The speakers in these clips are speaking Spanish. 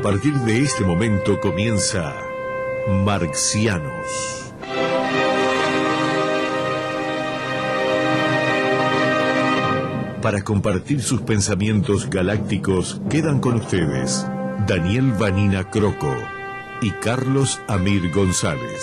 A partir de este momento comienza Marxianos. Para compartir sus pensamientos galácticos quedan con ustedes Daniel Vanina Croco y Carlos Amir González.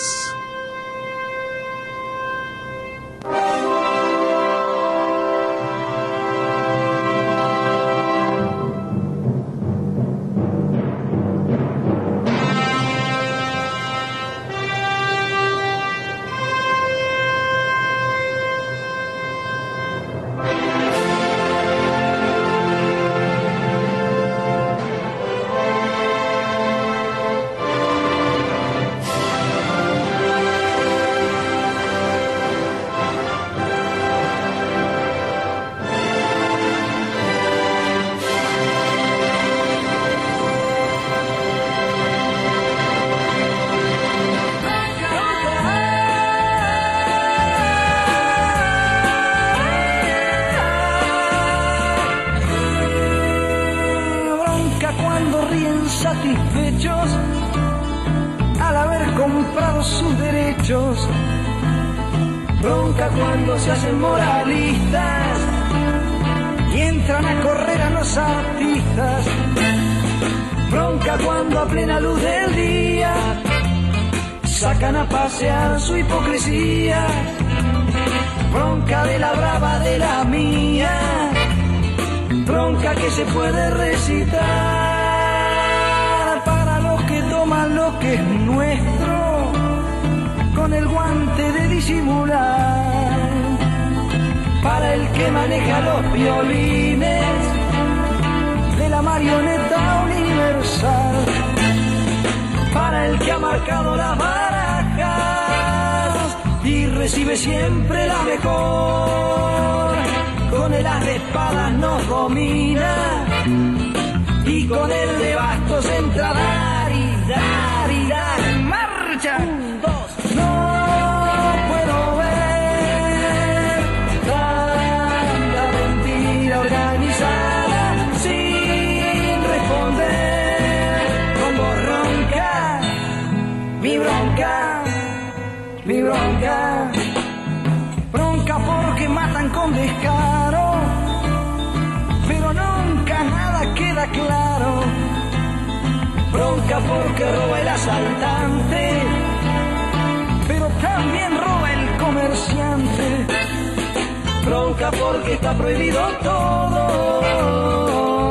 Mi bronca mi bronca bronca porque matan con descaro, pero nunca nada queda claro. Bronca porque roba el asaltante, pero también roba el comerciante. Bronca porque está prohibido todo,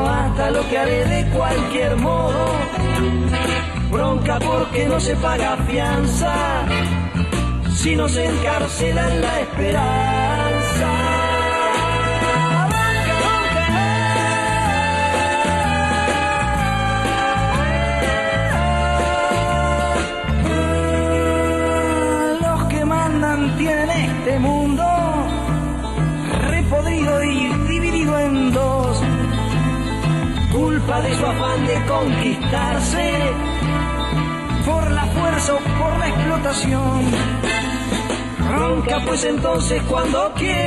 hasta lo que haré de cualquier modo. Bronca porque no se paga fianza si nos encarcelan la esperanza. Los que mandan tienen este mundo repodrido y dividido en dos. Culpa de su afán de conquistarse por la explotación. Ronca pues entonces cuando quieren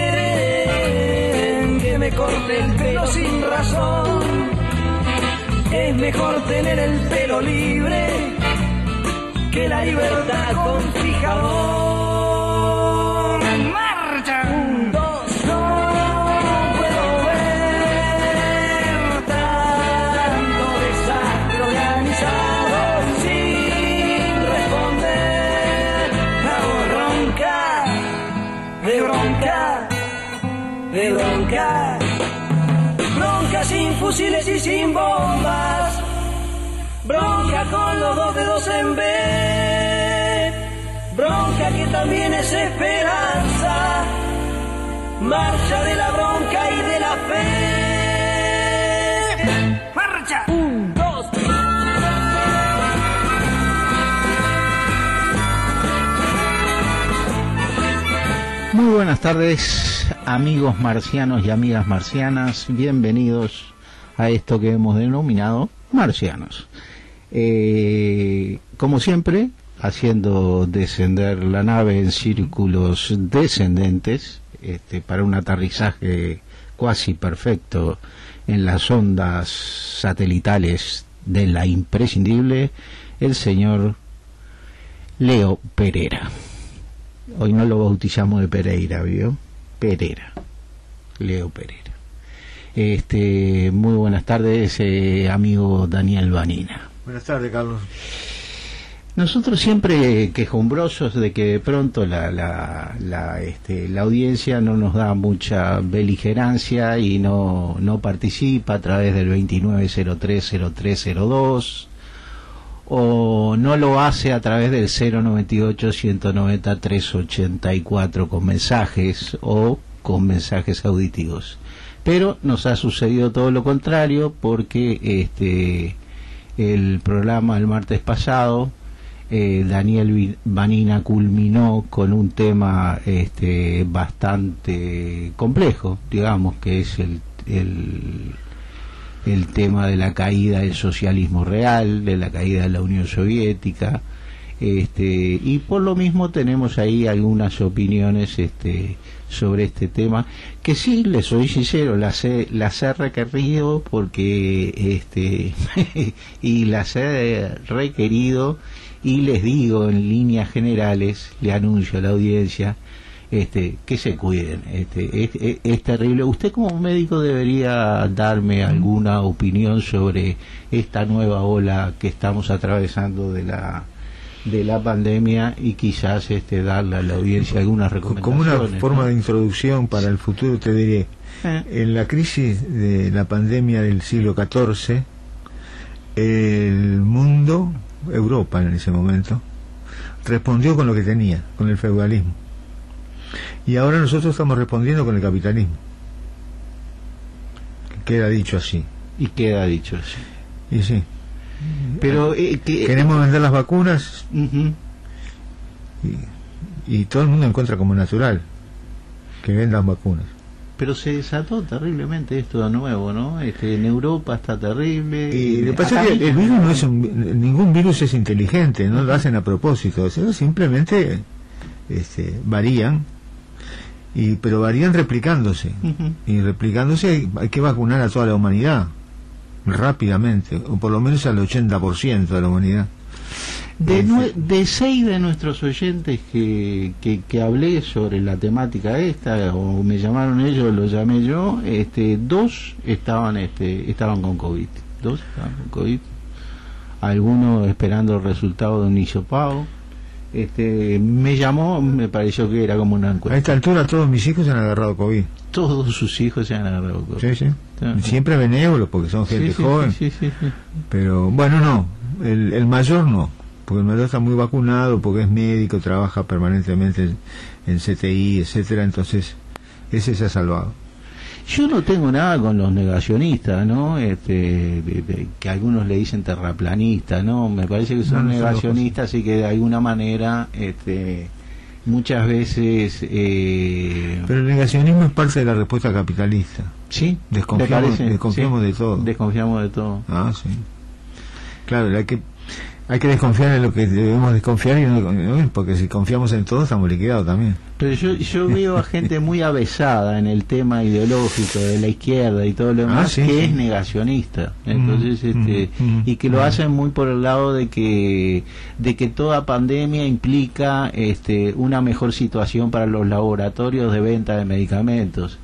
que me corte el pelo sin razón. Es mejor tener el pelo libre que la libertad con fijador. Fusiles y sin bombas. Bronca con los dos dedos en B. Bronca que también es esperanza. Marcha de la bronca y de la fe. Marcha. Muy buenas tardes, amigos marcianos y amigas marcianas. Bienvenidos a esto que hemos denominado marcianos. Eh, como siempre, haciendo descender la nave en círculos descendentes este, para un aterrizaje cuasi perfecto en las ondas satelitales de la imprescindible, el señor Leo Pereira. Hoy no lo bautizamos de Pereira, ¿vio? Pereira. Leo Pereira. Este, muy buenas tardes, eh, amigo Daniel Vanina. Buenas tardes, Carlos. Nosotros siempre quejumbrosos de que de pronto la, la, la, este, la audiencia no nos da mucha beligerancia y no, no participa a través del 29030302 o no lo hace a través del 098-190-384 con mensajes o con mensajes auditivos. Pero nos ha sucedido todo lo contrario porque este el programa el martes pasado eh, Daniel Vanina culminó con un tema este, bastante complejo, digamos, que es el, el, el, tema de la caída del socialismo real, de la caída de la Unión Soviética, este, y por lo mismo tenemos ahí algunas opiniones este, sobre este tema, que sí, les soy sincero, las he, las he requerido porque, este, y las he requerido y les digo en líneas generales, le anuncio a la audiencia, este, que se cuiden. Este, es, es, terrible. Usted como médico debería darme alguna opinión sobre esta nueva ola que estamos atravesando de la de la pandemia y quizás este darle a la audiencia algunas recomendaciones. Como una forma de introducción para el futuro te diré, eh. en la crisis de la pandemia del siglo XIV, el mundo Europa en ese momento, respondió con lo que tenía, con el feudalismo. Y ahora nosotros estamos respondiendo con el capitalismo. Queda dicho así. Y queda dicho así. Y sí. Pero eh, queremos vender las vacunas y, y todo el mundo encuentra como natural que vendan vacunas pero se desató terriblemente esto de nuevo, ¿no? Este, en Europa está terrible. Y lo que pasa es que el virus no es ningún virus es inteligente, no lo hacen a propósito, simplemente este, varían, y pero varían replicándose. Y replicándose hay, que vacunar a toda la humanidad rápidamente, o por lo menos al 80% de la humanidad. De, de seis de nuestros oyentes que, que, hablé sobre la temática esta, o me llamaron ellos, lo llamé yo, este, dos estaban, este, estaban con COVID. Dos estaban con COVID. Algunos esperando el resultado de un hisopado. Este, me llamó, me pareció que era como una encuesta. A esta altura todos mis hijos se han agarrado COVID. Todos sus hijos se han agarrado COVID. Sí, sí. Siempre benévolos porque son gente joven. Pero bueno, no, el, el mayor no porque el mayor está muy vacunado, porque es médico, trabaja permanentemente en, CTI, etcétera, entonces ese se ha salvado. Yo no tengo nada con los negacionistas, ¿no? Este, que algunos le dicen terraplanistas, ¿no? Me parece que son negacionistas y que de alguna manera, este, muchas veces. Eh, Pero el negacionismo es parte de la respuesta capitalista. Sí. Desconfiamos, desconfiamos de todo. Desconfiamos de todo. Ah, sí. Claro, hay que hay que desconfiar en lo que debemos desconfiar y no, porque si confiamos en todo estamos liquidados también. Pero yo, yo veo a gente muy avesada en el tema ideológico de la izquierda y todo lo demás ah, que es negacionista. Mm, Entonces, este, mm, mm, y que lo hacen muy por el lado de que de que toda pandemia implica este una mejor situación para los laboratorios de venta de medicamentos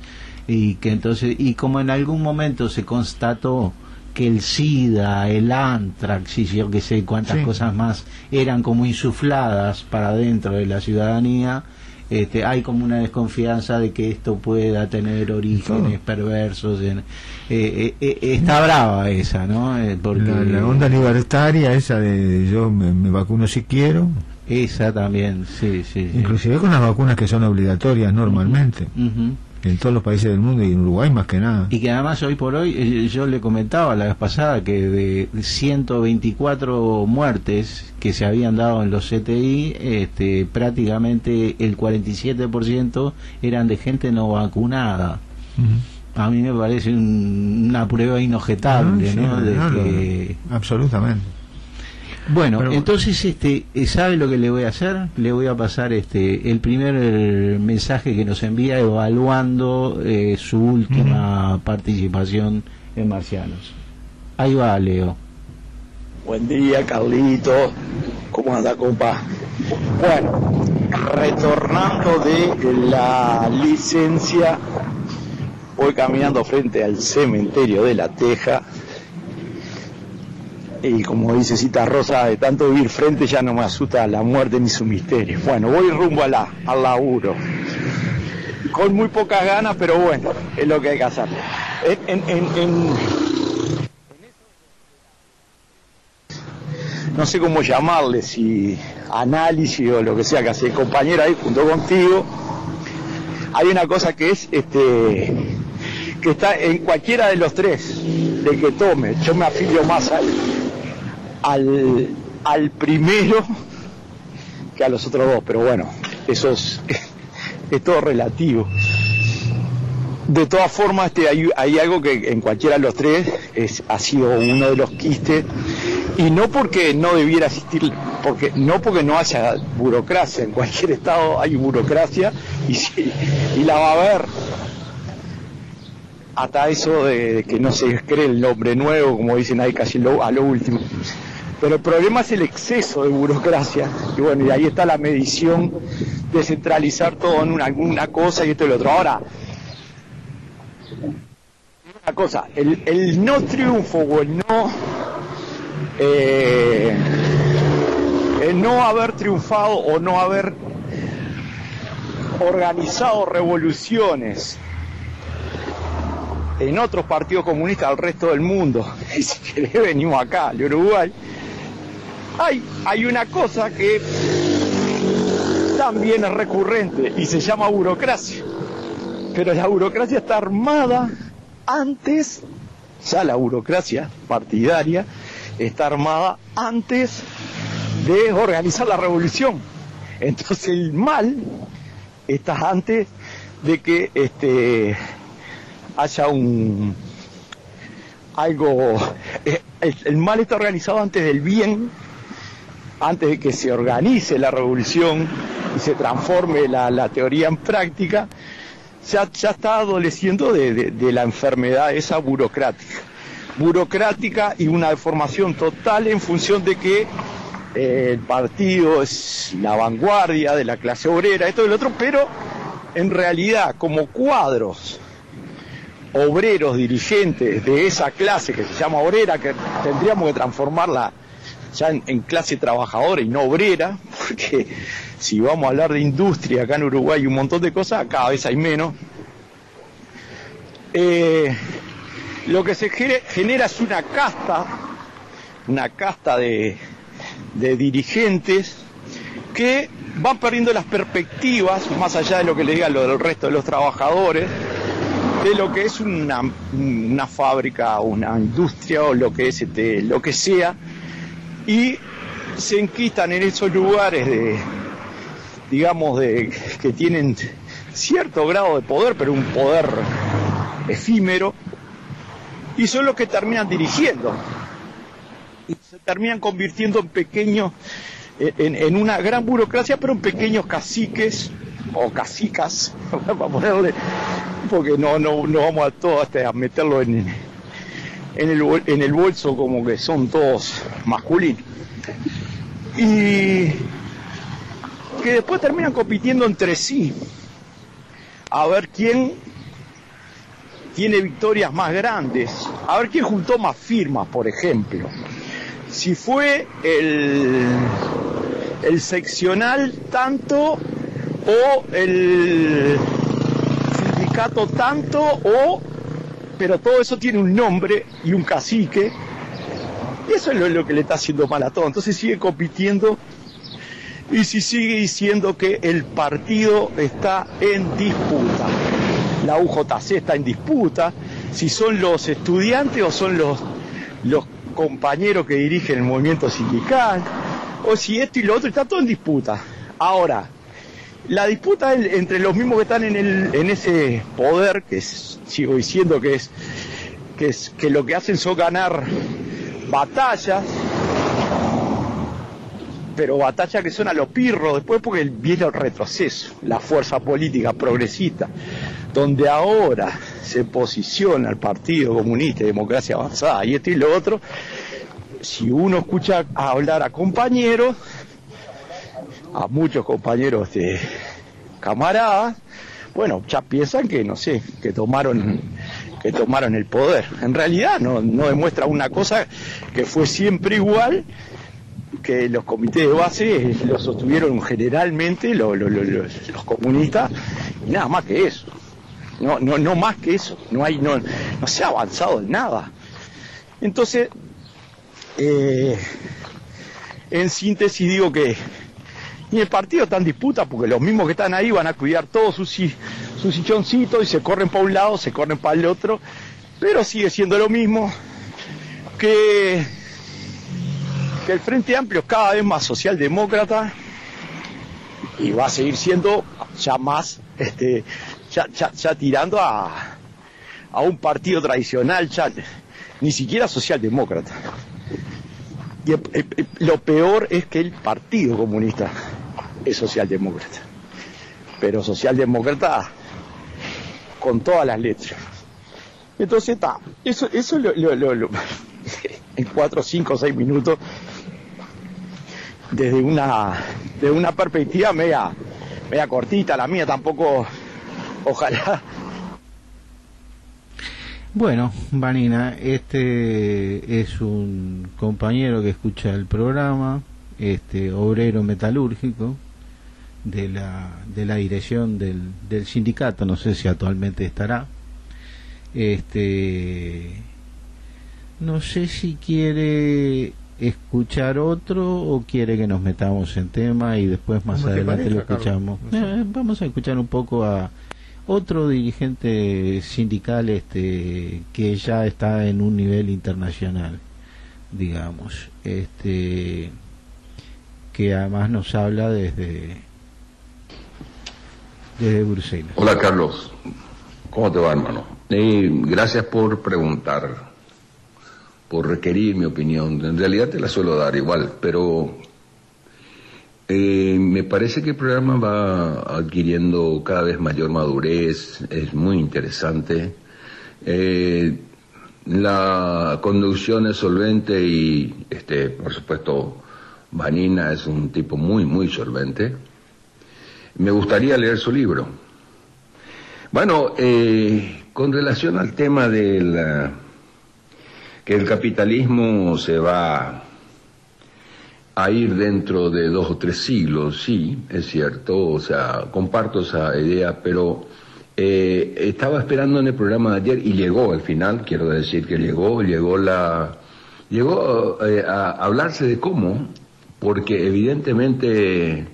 y que entonces y como en algún momento se constató que el SIDA, el antrax y yo que sé cuántas cosas más eran como insufladas para dentro de la ciudadanía, este, hay como una desconfianza de que esto pueda tener orígenes perversos. En, eh, eh, eh, está brava esa, ¿no? Porque, la, onda libertaria, esa de yo me, vacuno si quiero. Esa también, sí, sí. Inclusive con las vacunas que son obligatorias normalmente en todos los países del mundo y en Uruguay más que nada. Y que además hoy por hoy, eh, yo le comentaba la vez pasada que de 124 muertes que se habían dado en los CTI, este, prácticamente el 47% eran de gente no vacunada. A mí me parece una prueba inojetable, ¿no? De Absolutamente. Bueno, entonces este eh, sabe lo que le voy a hacer, le voy a pasar este el primer mensaje que nos envía evaluando eh, su última participación en Marcianos. Ahí va, Leo. Buen día, Carlito. ¿Cómo anda, compa? Bueno, retornando de la licencia, voy caminando frente al cementerio de La Teja. Y como dice Cita Rosa, de tanto vivir frente ya no me asusta la muerte ni su misterio. Bueno, voy rumbo a la, al laburo. Con muy pocas ganas, pero bueno, es lo que hay que hacer. En, en, no sé cómo llamarle, si análisis o lo que sea que hace el compañero ahí junto contigo, hay una cosa que es este está en cualquiera de los tres, de que tome, yo me afilio más al, al, al primero que a los otros dos, pero bueno, eso es, es todo relativo. De todas formas, este, hay, hay, algo que en cualquiera de los tres es, ha sido uno de los quistes, y no porque no debiera existir, porque, no porque no haya burocracia, en cualquier estado hay burocracia y, sí, y la va a haber. Hasta eso de, que no se cree el nombre nuevo, como dicen ahí casi a lo último. Pero el problema es el exceso de burocracia, y bueno, y ahí está la medición de centralizar todo en una, cosa y esto y lo otro. Ahora, una cosa, el, el no triunfo o el no eh, el no haber triunfado o no haber organizado revoluciones en otros partidos comunistas del resto del mundo, si querés venimos acá, al Uruguay, hay, hay una cosa que también es recurrente y se llama burocracia. Pero la burocracia está armada antes, ya la burocracia partidaria está armada antes de organizar la revolución. Entonces el mal está antes de que este haya un algo el, el mal está organizado antes del bien antes de que se organice la revolución y se transforme la, la teoría en práctica ya, ya está adoleciendo de, de, de, la enfermedad esa burocrática. Burocrática y una deformación total en función de que eh, el partido es la vanguardia de la clase obrera, esto y lo otro, pero en realidad como cuadros obreros dirigentes de esa clase que se llama obrera, que tendríamos que transformarla ya en, clase trabajadora y no obrera, porque si vamos a hablar de industria acá en Uruguay y un montón de cosas, cada vez hay menos. Eh, lo que se genera es una casta, una casta de, de, dirigentes que van perdiendo las perspectivas, más allá de lo que le diga lo del resto de los trabajadores, de lo que es una, una fábrica, una industria o lo que es este, lo que sea, y se enquistan en esos lugares de, digamos, de, que tienen cierto grado de poder, pero un poder efímero, y son los que terminan dirigiendo. Y se terminan convirtiendo en pequeños, en, en una gran burocracia, pero en pequeños caciques o cacicas, para ponerle, porque no, no, no vamos a todo este, a meterlo en, en, el, en el bolso como que son todos masculinos. Y que después terminan compitiendo entre sí a ver quién tiene victorias más grandes, a ver quién juntó más firmas, por ejemplo. Si fue el, el seccional tanto o el sindicato tanto o pero todo eso tiene un nombre y un cacique. Y eso es lo, lo que le está haciendo mal a todo. Entonces sigue compitiendo. Y si sigue diciendo que el partido está en disputa. La UJC está en disputa, si son los estudiantes o son los, los compañeros que dirigen el movimiento sindical, o si esto y lo otro, está todo en disputa. Ahora, la disputa entre los mismos que están en, el, en ese poder, que es, sigo diciendo que es, que es que lo que hacen son ganar batallas, pero batallas que son a lo pirro. Después porque viene el retroceso, la fuerza política progresista, donde ahora se posiciona el Partido Comunista y Democracia Avanzada y esto y lo otro, si uno escucha hablar a compañeros, a muchos compañeros de camaradas, bueno, ya piensan que, no sé, que tomaron que tomaron el poder. En realidad no, no demuestra una cosa que fue siempre igual, que los comités de base los sostuvieron generalmente los, los, comunistas y nada más que eso. No, no, no más que eso. No hay, no, no se ha avanzado en nada. Entonces, eh, en síntesis digo que y el partido está en disputa porque los mismos que están ahí van a cuidar sus, sus silloncitos y se corren para un lado, se corren para el otro, pero sigue siendo lo mismo que, que el Frente Amplio es cada vez más socialdemócrata y va a seguir siendo ya más, este, ya, ya, tirando a, a un partido tradicional, ya ni siquiera socialdemócrata. Y lo peor es que el Partido Comunista es socialdemócrata. Pero socialdemócrata con todas las letras. Entonces está, eso, eso lo, en cuatro, cinco, seis minutos, desde una, de una perspectiva media, media cortita, la mía tampoco, ojalá. Bueno, Vanina, este es un compañero que escucha el programa, este obrero metalúrgico, de la, de la dirección del, del sindicato, no sé si actualmente estará. Este, no sé si quiere escuchar otro o quiere que nos metamos en tema y después más adelante lo escuchamos. Eh, vamos a escuchar un poco a otro dirigente sindical este que ya está en un nivel internacional, digamos, este que además nos habla desde Hola Carlos, ¿cómo te va hermano? Eh, gracias por preguntar, por requerir mi opinión. En realidad te la suelo dar igual, pero eh, me parece que el programa va adquiriendo cada vez mayor madurez, es muy interesante. Eh, la conducción es solvente y, este, por supuesto, Vanina es un tipo muy, muy solvente me gustaría leer su libro. Bueno, eh, con relación al tema del que el capitalismo se va a ir dentro de dos o tres siglos, sí, es cierto, o sea, comparto esa idea, pero eh, estaba esperando en el programa de ayer y llegó al final, quiero decir que llegó, llegó la, llegó eh, a hablarse de cómo, porque evidentemente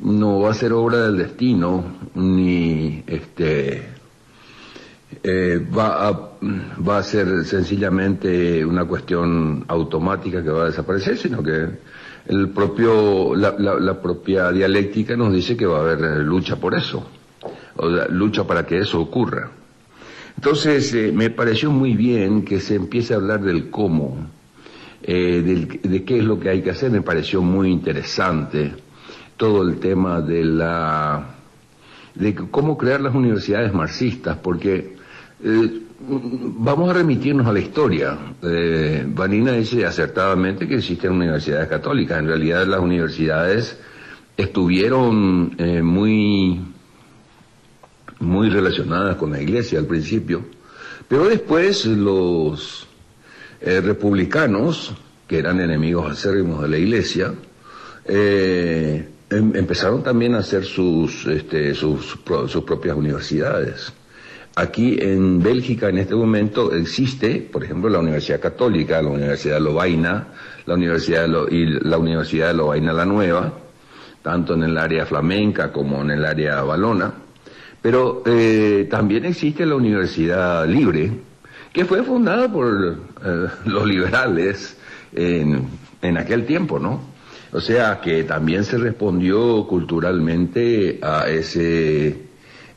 no va a ser obra del destino, ni este eh, va, a, va a ser sencillamente una cuestión automática que va a desaparecer, sino que el propio, la, la, propia dialéctica nos dice que va a haber lucha por eso, o lucha para que eso ocurra. Entonces, eh, me pareció muy bien que se empiece a hablar del cómo, eh, de qué es lo que hay que hacer, me pareció muy interesante todo el tema de la de cómo crear las universidades marxistas, porque eh, vamos a remitirnos a la historia. Eh, Vanina dice acertadamente que existen universidades católicas. En realidad las universidades estuvieron eh, muy, muy relacionadas con la iglesia al principio, pero después los republicanos, que eran enemigos acérrimos de la iglesia, eh, empezaron también a hacer sus, este, sus, sus propias universidades. Aquí en Bélgica en este momento existe, por ejemplo, la Universidad Católica, la Universidad de Lovaina, la Universidad y la Universidad de Lovaina la Nueva, tanto en el área flamenca como en el área balona. Pero eh, también existe la Universidad Libre, que fue fundada por eh, los liberales en, en aquel tiempo, ¿no? O sea que también se respondió culturalmente a ese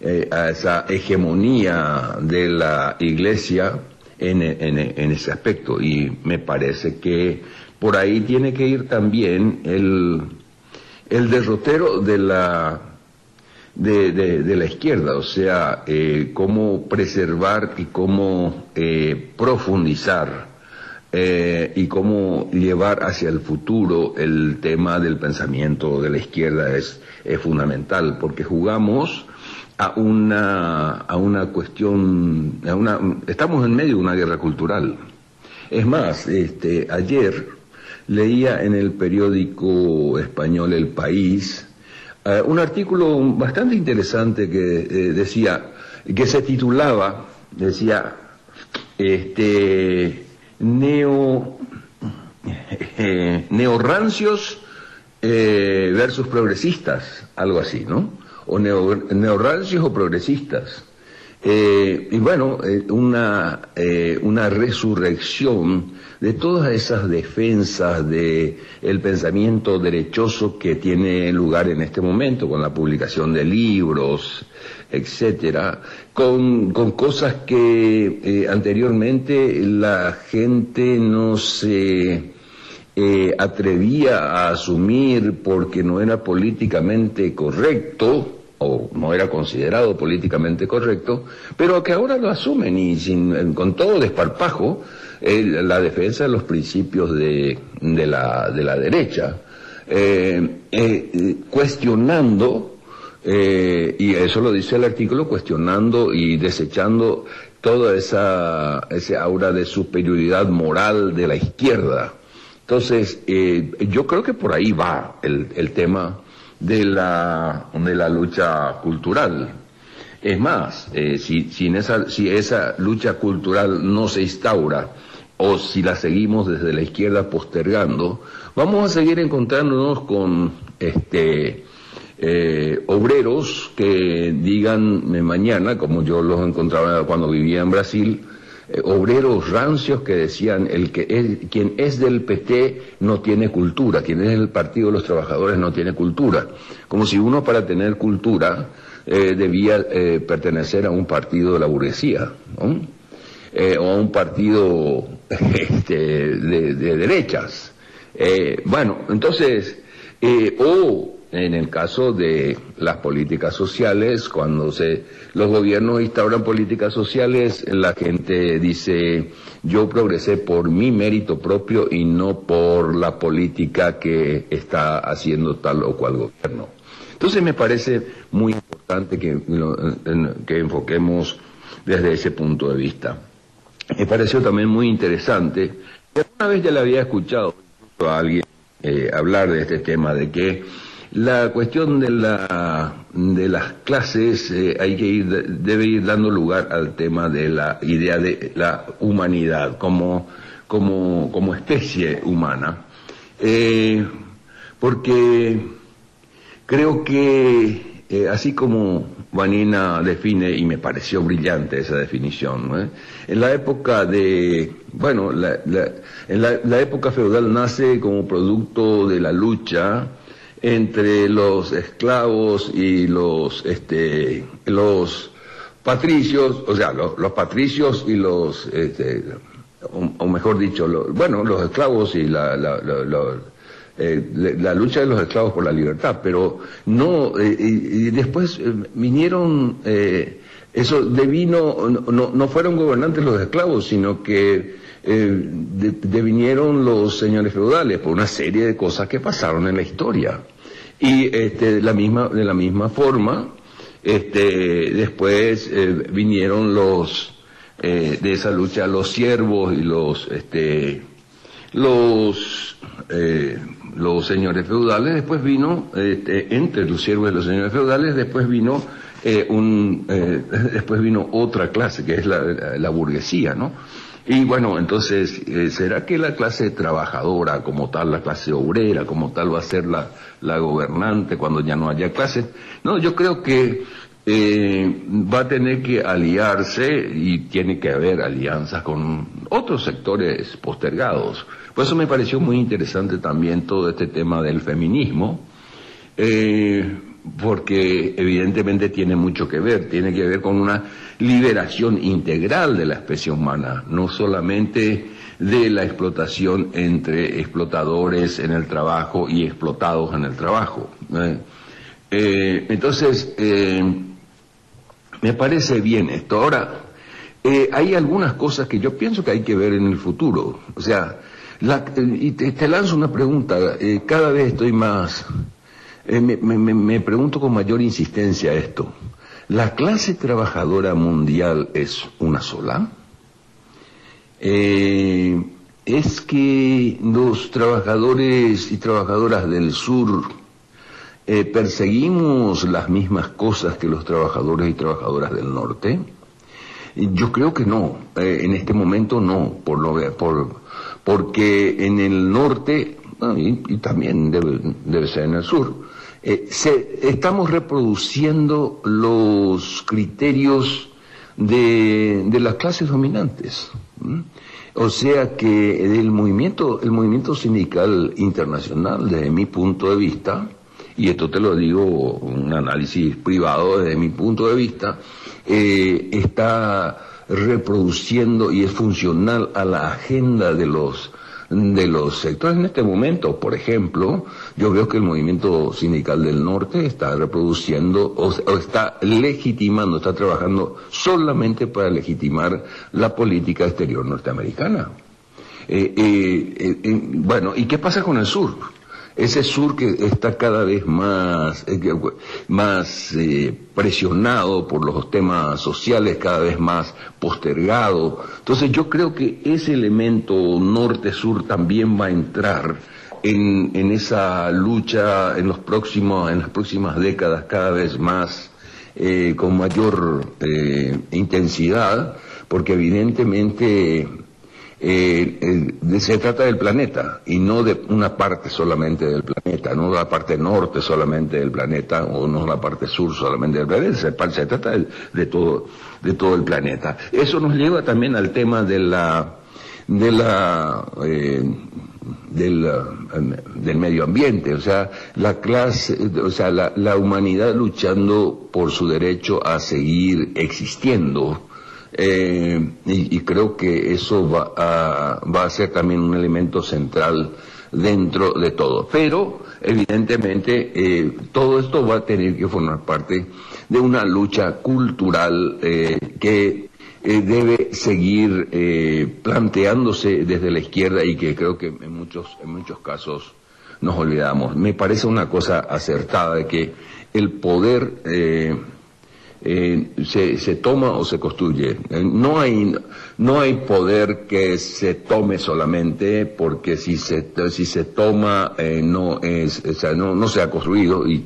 eh, a esa hegemonía de la iglesia en, en, ese aspecto. Y me parece que por ahí tiene que ir también el, el derrotero de la de, de, la izquierda, o sea, eh, cómo preservar y cómo eh, profundizar eh, y cómo llevar hacia el futuro el tema del pensamiento de la izquierda es, es fundamental, porque jugamos a una, a una cuestión, a una, estamos en medio de una guerra cultural. Es más, este, ayer leía en el periódico español El País eh, un artículo bastante interesante que eh, decía, que se titulaba, decía, este, neo, eh, neorrancios versus progresistas, algo así, ¿no? O neorrancios o progresistas. y bueno, una, una resurrección de todas esas defensas de pensamiento derechoso que tiene lugar en este momento con la publicación de libros, etcétera, con, con cosas que eh, anteriormente la gente no se eh, atrevía a asumir porque no era políticamente correcto o no era considerado políticamente correcto, pero que ahora lo asumen y sin, con todo desparpajo la defensa de los principios de, de, la, de la derecha, eh, eh, cuestionando, eh, y eso lo dice el artículo, cuestionando y desechando toda esa ese aura de superioridad moral de la izquierda. Entonces, yo creo que por ahí va el, el tema de la, de la lucha cultural. Es más, si, si, esa, si esa lucha cultural no se instaura o si la seguimos desde la izquierda postergando, vamos a seguir encontrándonos con este eh, obreros que digan mañana, como yo los encontraba cuando vivía en Brasil, eh, obreros rancios que decían el que es, quien es del PT no tiene cultura, quien es del Partido de los Trabajadores no tiene cultura, como si uno para tener cultura eh, debía pertenecer a un partido de la burguesía, o a un partido este, de, derechas. Eh, bueno, entonces, eh, o en el caso de las políticas sociales, cuando se, los gobiernos instauran políticas sociales, la gente dice, yo progresé por mi mérito propio y no por la política que está haciendo tal o cual gobierno. Entonces me parece muy importante que, que enfoquemos desde ese punto de vista me pareció también muy interesante. Alguna vez ya le había escuchado a alguien eh, hablar de este tema, de que la cuestión de, la, de las clases eh, hay que ir, debe ir dando lugar al tema de la idea de la humanidad como, como, como especie humana. Eh, porque creo que eh, así como Vanina define, y me pareció brillante esa definición, en la época de, bueno, en la, época feudal nace como producto de la lucha entre los esclavos y los, este, los patricios, o sea, los, patricios y los, este, o, mejor dicho, bueno, los esclavos y la, eh, la lucha de los esclavos por la libertad, pero no, eh, y, después eh, vinieron, eso devino, no, no fueron gobernantes los esclavos, sino que devinieron los señores feudales por una serie de cosas que pasaron en la historia. Y este, de, la misma, de la misma forma, este, después vinieron los, de esa lucha los siervos y los, este, los, los señores feudales, después vino, este, entre los siervos de los señores feudales, después vino eh, un, eh, después vino otra clase, que es la, burguesía, ¿no? Y bueno, entonces, eh, ¿será que la clase trabajadora como tal, la clase obrera como tal va a ser la, la gobernante cuando ya no haya clases? No, yo creo que va a tener que aliarse y tiene que haber alianzas con otros sectores postergados. Por eso me pareció muy interesante también todo este tema del feminismo, eh, porque evidentemente tiene mucho que ver, tiene que ver con una liberación integral de la especie humana, no solamente de la explotación entre explotadores en el trabajo y explotados en el trabajo. ¿eh? Eh, entonces, me parece bien esto. Ahora, eh, hay algunas cosas que yo pienso que hay que ver en el futuro. O sea, y te, lanzo una pregunta, eh, cada vez estoy más, eh, me, pregunto con mayor insistencia esto. ¿La clase trabajadora mundial es una sola? ¿Es que los trabajadores y trabajadoras del sur perseguimos las mismas cosas que los trabajadores y trabajadoras del norte? Yo creo que no, eh, en este momento no, por lo por, porque en el norte, y, también debe, ser en el sur, eh, se, estamos reproduciendo los criterios de, de las clases dominantes. O sea que el movimiento, el movimiento sindical internacional, desde mi punto de vista, y esto te lo digo un análisis privado desde mi punto de vista, eh, está reproduciendo y es funcional a la agenda de los de los sectores en este momento. Por ejemplo, yo veo que el movimiento sindical del norte está reproduciendo o, está legitimando, está trabajando solamente para legitimar la política exterior norteamericana. Eh, eh, bueno, ¿y qué pasa con el sur? ese sur que está cada vez más, eh, más eh, presionado por los temas sociales, cada vez más postergado. Entonces yo creo que ese elemento norte-sur también va a entrar en, en, esa lucha en, los próximos, en las próximas décadas cada vez más, eh, con mayor intensidad, porque evidentemente eh, se trata del planeta y no de una parte solamente del planeta, no la parte norte solamente del planeta o no la parte sur solamente del planeta, se, trata de, todo, de todo el planeta. Eso nos lleva también al tema de la, de la, eh, del, del, medio ambiente, o sea, la clase, o sea, la, la humanidad luchando por su derecho a seguir existiendo eh, y, creo que eso va a, va a ser también un elemento central dentro de todo. Pero, evidentemente, eh, todo esto va a tener que formar parte de una lucha cultural eh, que debe seguir planteándose desde la izquierda y que creo que en muchos, en muchos casos nos olvidamos. Me parece una cosa acertada de que el poder eh, se, se, toma o se construye. Eh, no hay, no hay poder que se tome solamente porque si se, si se toma eh, no, es, o sea, no, no se ha construido y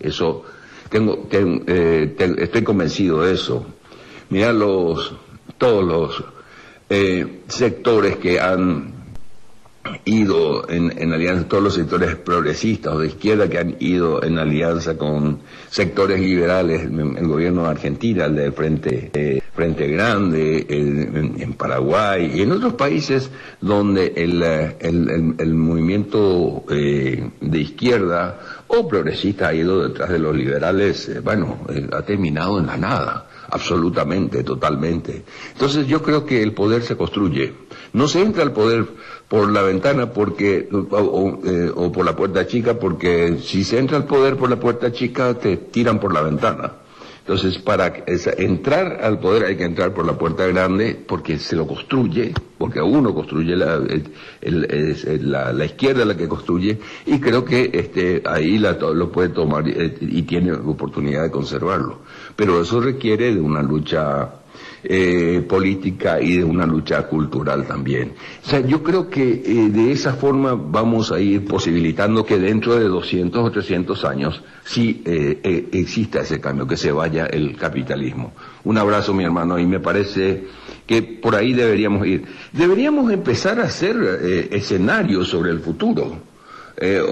eso tengo, estoy convencido de eso. Mira los, todos los sectores que han ido en, en, alianza, todos los sectores progresistas o de izquierda que han ido en alianza con sectores liberales, el, gobierno de Argentina, el del Frente, eh, Frente Grande, en, Paraguay y en otros países donde el, el, el movimiento eh, de izquierda o progresista ha ido detrás de los liberales, eh, bueno, ha terminado en la nada absolutamente, totalmente. Entonces yo creo que el poder se construye. No se entra al poder por la ventana porque o, eh, o, por la puerta chica porque si se entra al poder por la puerta chica te tiran por la ventana. Entonces, para entrar al poder hay que entrar por la puerta grande porque se lo construye, porque uno construye la, la, la, izquierda la que construye y creo que este, ahí la, lo puede tomar eh, y tiene oportunidad de conservarlo. Pero eso requiere de una lucha eh, política y de una lucha cultural también. O sea, yo creo que eh, de esa forma vamos a ir posibilitando que dentro de 200 o 300 años sí eh, exista ese cambio, que se vaya el capitalismo. Un abrazo, mi hermano, y me parece que por ahí deberíamos ir. Deberíamos empezar a hacer escenarios sobre el futuro eh,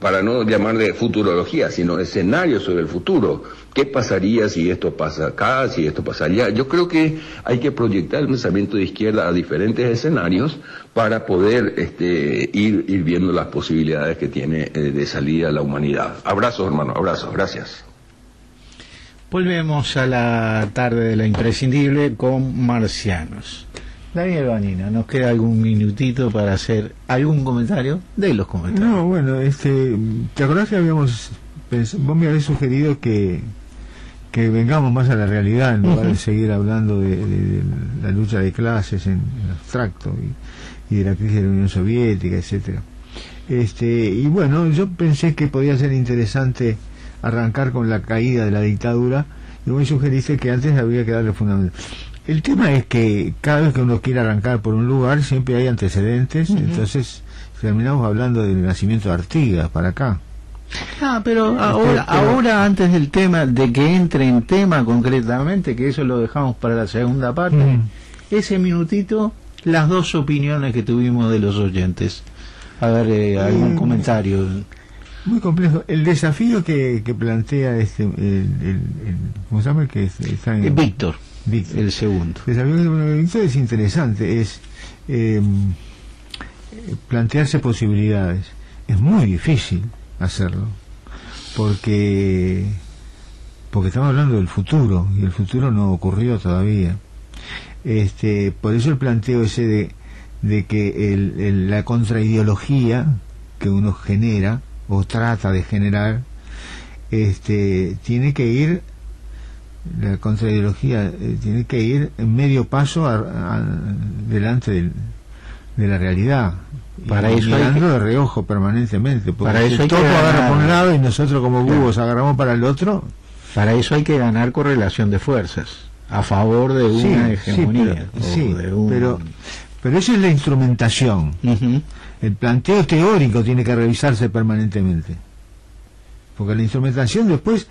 para no llamar de futurología, sino escenarios sobre el futuro. ¿Qué pasaría si esto pasa acá, si esto pasaría? Yo creo que hay que proyectar el pensamiento de izquierda a diferentes escenarios para poder este, ir, ir viendo las posibilidades que tiene eh, de salida la humanidad. Abrazos, hermano, abrazos, gracias. Volvemos a la tarde de la imprescindible con Marcianos. Daniel Vanina, ¿nos queda algún minutito para hacer algún comentario? De los comentarios. No, bueno, este, ¿te acordás que habíamos, vos me habías sugerido que, que vengamos más a la realidad en lugar de seguir hablando de, de- de la lucha de clases en, en abstracto y, y de la crisis de la Unión Soviética, etcétera. Este, y bueno, yo pensé que podía ser interesante arrancar con la caída de la dictadura y vos me sugeriste que antes había que darle fundamento. El tema es que cada vez que uno quiere arrancar por un lugar siempre hay antecedentes, entonces terminamos hablando del nacimiento de Artigas para acá. Ah, pero ahora, pero- ahora antes del tema, de que entre en tema concretamente, que eso lo dejamos para la segunda parte, ese minutito, las dos opiniones que tuvimos de los oyentes. A ver, eh, algún comentario. Muy complejo. El desafío que, que plantea este, el, el- el- ¿cómo se llama? El que es- está en- Eh, Víctor, Víctor. el segundo. Desafío es interesante, es eh, plantearse posibilidades. Es muy difícil hacerlo, porque porque estamos hablando del futuro y el futuro no ocurrió todavía. Este, por eso el planteo ese de, de que el, el- la contraideología que uno genera o trata de generar este, tiene que ir la contraideología eh, tiene que ir en medio paso a- a- delante del- de la realidad Para y eso mirando que- de reojo permanentemente porque Para eso hay el topo que agarra ganar- por un lado y nosotros como búhos agarramos para el otro Para eso hay que ganar correlación de fuerzas, a favor de sí, una sí, hegemonía. pero, sí, de un- pero pero eso es la instrumentación el planteo teórico tiene que revisarse permanentemente. Porque la instrumentación después,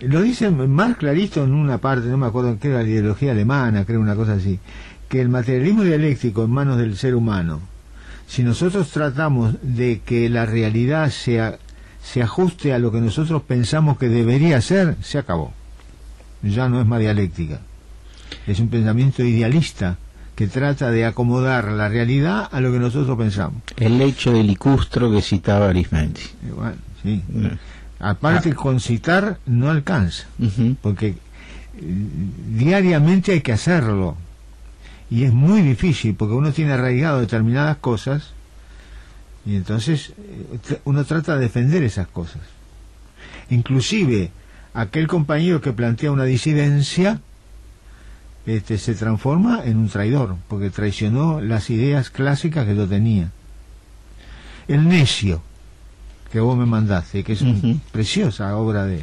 lo dice más clarito en una parte, no me acuerdo qué era la ideología alemana, creo una cosa así, que el materialismo dialéctico en manos del ser humano, si nosotros tratamos de que la realidad sea, se ajuste a lo que nosotros pensamos que debería ser, se acabó. Ya no es más dialéctica. Es un pensamiento idealista que trata de acomodar la realidad a lo que nosotros pensamos. El hecho del licustro que citaba Arismendi. Bueno, sí. Mm. Aparte, con citar no alcanza, porque eh, diariamente hay que hacerlo. Y es muy difícil, porque uno tiene arraigado determinadas cosas, y entonces eh, uno trata de defender esas cosas. Inclusive, aquel compañero que plantea una disidencia, este, se transforma en un traidor, porque traicionó las ideas clásicas que yo tenía. El necio, que vos me mandaste, que es una preciosa obra de,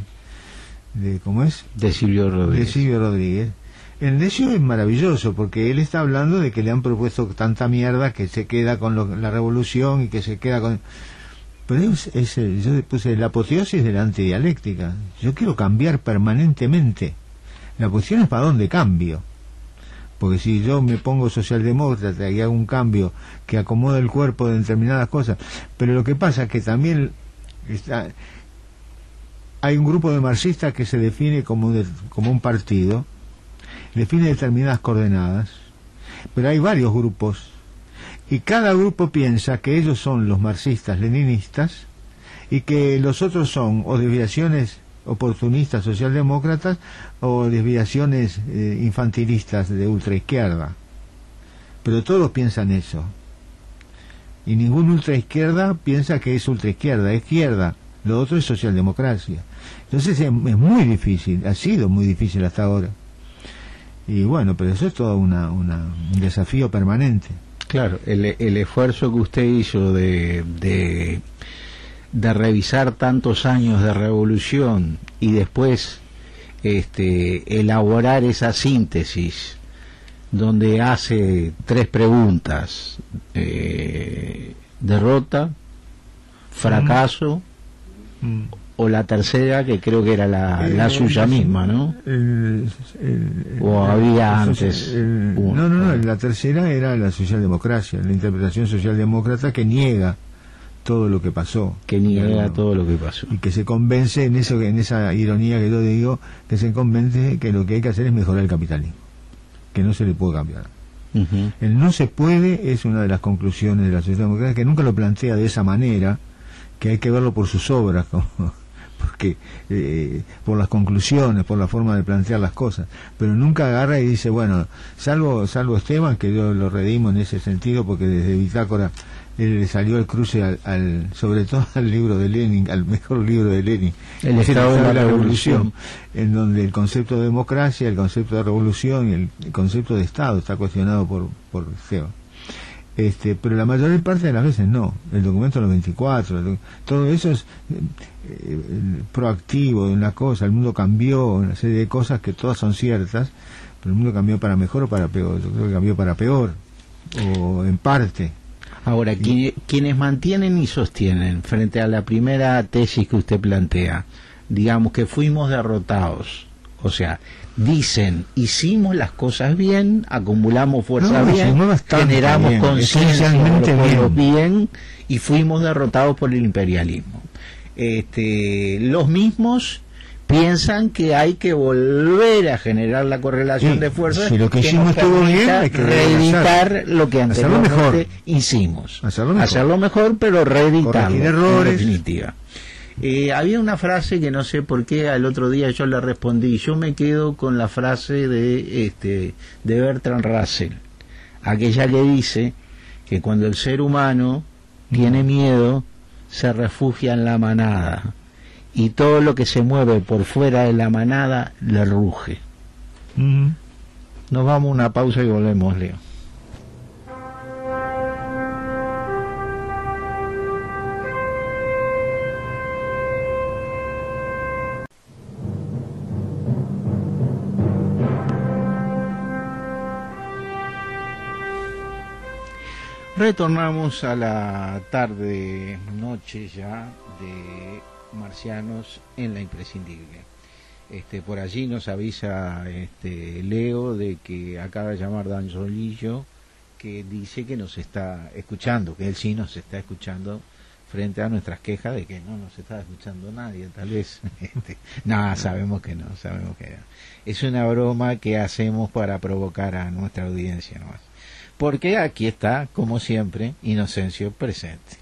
de ¿cómo es? De Silvio De Rodríguez. Silvio Rodríguez. El necio es maravilloso porque él está hablando de que le han propuesto tanta mierda que se queda con lo- la revolución y que se queda con... Pero es, es el- yo puse la apoteosis de la antidialéctica. Yo quiero cambiar permanentemente. La cuestión es para dónde cambio. Porque si yo me pongo socialdemócrata y hago un cambio que acomoda el cuerpo de determinadas cosas, pero lo que pasa es que también está, hay un grupo de marxistas que se define como, de- como un partido, define determinadas coordenadas, pero hay varios grupos y cada grupo piensa que ellos son los marxistas leninistas y que los otros son o desviaciones oportunistas socialdemócratas o desviaciones eh, infantilistas de ultraizquierda. Pero todos piensan eso. Y ningún ultraizquierda piensa que es ultraizquierda, es izquierda. Lo otro es socialdemocracia. Entonces es, muy difícil, ha sido muy difícil hasta ahora. Y bueno, pero eso es todo una, un desafío permanente. Claro, el, el esfuerzo que usted hizo de, de revisar tantos años de revolución y después este, elaborar esa síntesis donde hace tres preguntas, eh, derrota, fracaso o la tercera que creo que era la, la Eh, suya misma, ¿no? El- el- O había el- antes una. no, no, no, la tercera era la socialdemocracia, la interpretación socialdemócrata que niega todo lo que pasó. que niega Pero- todo lo que pasó. y que se convence en eso en esa ironía que yo digo que se convence que lo que hay que hacer es mejorar el capitalismo que no se le puede cambiar el no se puede es una de las conclusiones de la socialdemocracia que nunca lo plantea de esa manera que hay que verlo por sus obras como- porque eh, por las conclusiones por la forma de plantear las cosas pero nunca agarra y dice bueno salvo salvo Esteban que yo lo redimo en ese sentido porque desde Bitácora le salió el cruce al, sobre todo al libro de Lenin, al mejor libro de Lenin, El Estado de la Revolución. en donde el concepto de democracia, el concepto de revolución y el, el concepto de Estado está cuestionado por, por Seba. Este, pero la mayor parte de las veces no. El documento de los 24, el doc- todo eso es eh, eh, proactivo de una cosa. El mundo cambió, una serie de cosas que todas son ciertas, pero el mundo cambió para mejor o para peor. Yo creo que cambió para peor, o en parte. Ahora, qui- quienes mantienen y sostienen frente a la primera tesis que usted plantea, digamos que fuimos derrotados, o sea, dicen, hicimos las cosas bien, acumulamos fuerza No, bien, generamos conciencia bien. bien y fuimos derrotados por el imperialismo. Este, los mismos piensan que hay que volver a generar la correlación Sí, de fuerzas si lo que hicimos estuvo bien, hay que reeditar lo que Hacerlo anteriormente mejor. hicimos. Hacerlo mejor. Hacerlo mejor, pero reeditarlo. Errores. En definitiva. Eh, había una frase que no sé por qué al otro día yo le respondí. Yo me quedo con la frase de, este, de Bertrand Russell, aquella que dice que cuando el ser humano tiene miedo, se refugia en la manada y todo lo que se mueve por fuera de la manada le ruge. Nos vamos a una pausa y volvemos, Leo. Retornamos a la tarde, noche ya de Marcianos en la imprescindible. Este, por allí nos avisa este, Leo de que acaba de llamar Dan Solillo, que dice que nos está escuchando, que él sí nos está escuchando frente a nuestras quejas de que no nos está escuchando nadie, tal vez. Este, no, sabemos que no, sabemos que no. Es una broma que hacemos para provocar a nuestra audiencia nomás porque aquí está, como siempre, Inocencio presente.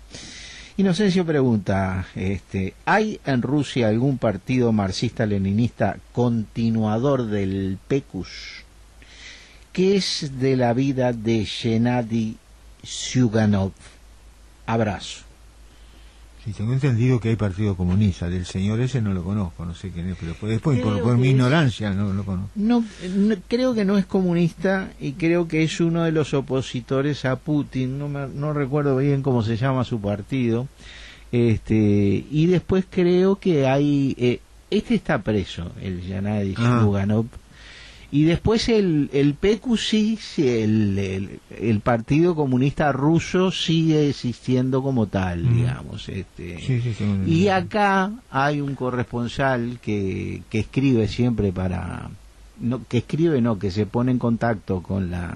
Inocencio pregunta, este, ¿hay en Rusia algún partido marxista-leninista continuador del PECUS? ¿Qué es de la vida de Gennady Zyuganov? Abrazo. Si tengo entendido que hay Partido Comunista, del señor ese no lo conozco, no sé quién es, pero después, por, Creo por mi ignorancia no lo conozco. No, no- creo que no es comunista y creo que es uno de los opositores a Putin. No, me- no recuerdo bien cómo se llama su partido. Este y después creo que hay eh, este está preso, el Yanadi Ah. Y después el, el PQ sí, el, el, el Partido Comunista Ruso sigue existiendo como tal, Mm. digamos. Este, Sí, sí, tengo y acá hay un corresponsal que, que escribe siempre para... No, que escribe, no, que se pone en contacto con la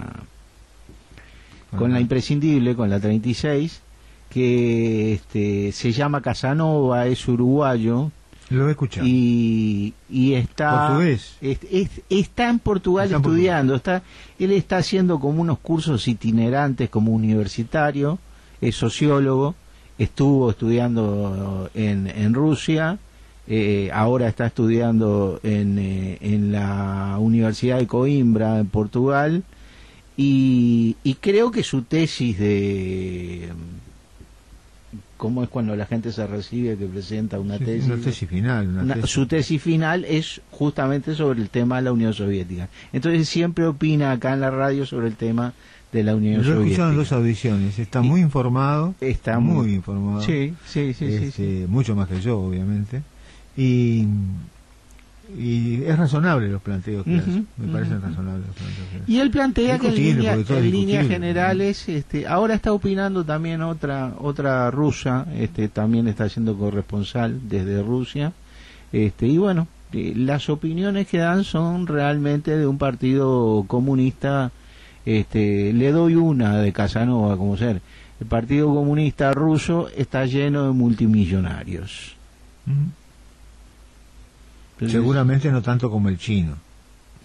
con la imprescindible, con la 36, que este, se llama Casanova, es uruguayo Lo he escuchado. y, y está Portugués. es- es- está en Portugal Está estudiando, está él está haciendo como unos cursos itinerantes como universitario, es sociólogo, estuvo estudiando en, en Rusia, eh, ahora está estudiando en, eh, en la Universidad de Coimbra en Portugal y, y creo que su tesis de cómo es cuando la gente se recibe que presenta una Sí, tesis una tesis final. Una una- tesis- su tesis final es justamente sobre el tema de la Unión Soviética. Entonces siempre opina acá en la radio sobre el tema de la Unión escuchado en dos Soviética. audiciones. Está Y- muy informado. Está muy, muy- informado. Sí, sí, sí, sí, Este, sí. Mucho más que yo, obviamente. Y, y es razonable los planteos que hace. Me parecen ujú. razonables los planteos que hace. Y él plantea que en, línea- líneas generales, este, ahora está opinando también otra otra rusa, este, también está siendo corresponsal desde Rusia, este, y bueno, eh, las opiniones que dan son realmente de un partido comunista. Este, le doy una de Casanova como ser. El Partido Comunista Ruso está lleno de multimillonarios. Seguramente no tanto como el chino.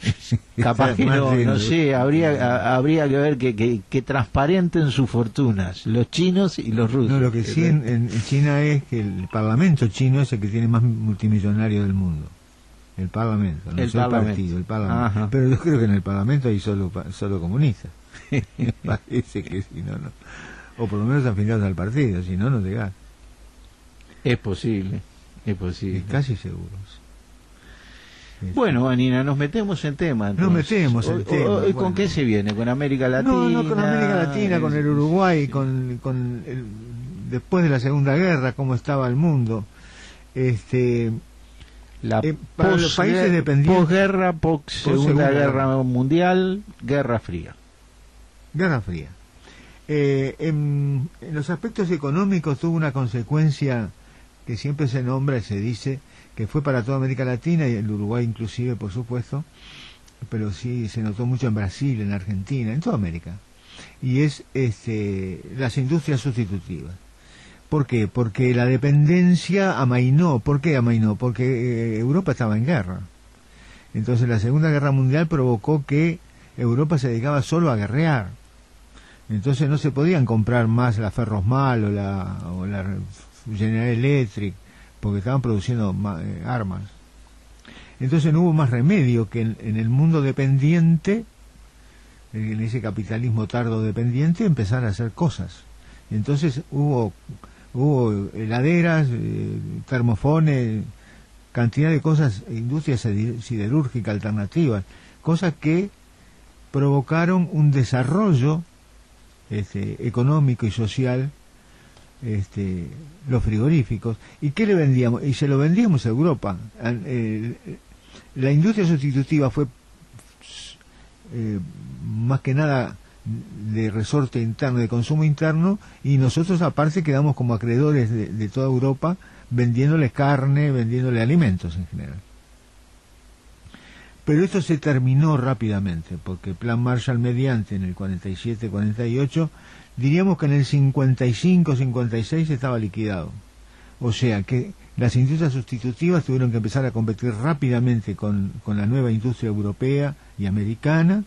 Capaz que no, no sé, habría, habría que ver que, que, que transparenten sus fortunas, los chinos y los rusos. No, lo que sí en, en China es que el parlamento chino es el que tiene más multimillonario del mundo. El parlamento, no El es el parlamento. partido, el parlamento. Ajá. Pero yo creo que en el parlamento hay solo solo comunistas. Parece que sí, no, no. o por lo menos afiliados al partido, si no, no llegás. Es posible, es posible. Y casi seguros. Este, Bueno, Vanina, nos metemos en tema. Nos metemos en O- o- tema, ¿y bueno. ¿Con qué se viene? ¿Con América Latina? No, no con América Latina, con el Uruguay, Sí. con, con el- después de la Segunda Guerra, cómo estaba el mundo. Este, La Eh, para los países dependientes- Posguerra, post Segunda Segunda Guerra Guerra. Mundial, Guerra Fría. Guerra Fría. Eh, en, en los aspectos económicos tuvo una consecuencia que siempre se nombra y se dice que fue para toda América Latina y el Uruguay inclusive, por supuesto, pero sí se notó mucho en Brasil, en Argentina, en toda América. Y es este, las industrias sustitutivas. ¿Por qué? Porque la dependencia amainó. ¿Por qué amainó? Porque eh, Europa estaba en guerra. Entonces la Segunda Guerra Mundial provocó que Europa se dedicaba solo a guerrear. Entonces no se podían comprar más la Ferrosmal o la, o la General Electric porque estaban produciendo eh, armas. Entonces no hubo más remedio que en, el mundo dependiente, en ese capitalismo tardo dependiente, empezar a hacer cosas. Entonces hubo, hubo heladeras, eh, termofones, cantidad de cosas, industrias sidi- siderúrgicas alternativas, cosas que provocaron un desarrollo este, económico y social este, los frigoríficos. ¿Y qué le vendíamos? Y se lo vendíamos a Europa. La industria sustitutiva fue eh, más que nada de resorte interno, de consumo interno, y nosotros aparte quedamos como acreedores de, de toda Europa vendiéndole carne, vendiéndole alimentos en general. Pero esto se terminó rápidamente, porque el Plan Marshall mediante en el 47-48, diríamos que en el 55-56 estaba liquidado. O sea que las industrias sustitutivas tuvieron que empezar a competir rápidamente con, con la nueva industria europea y americana.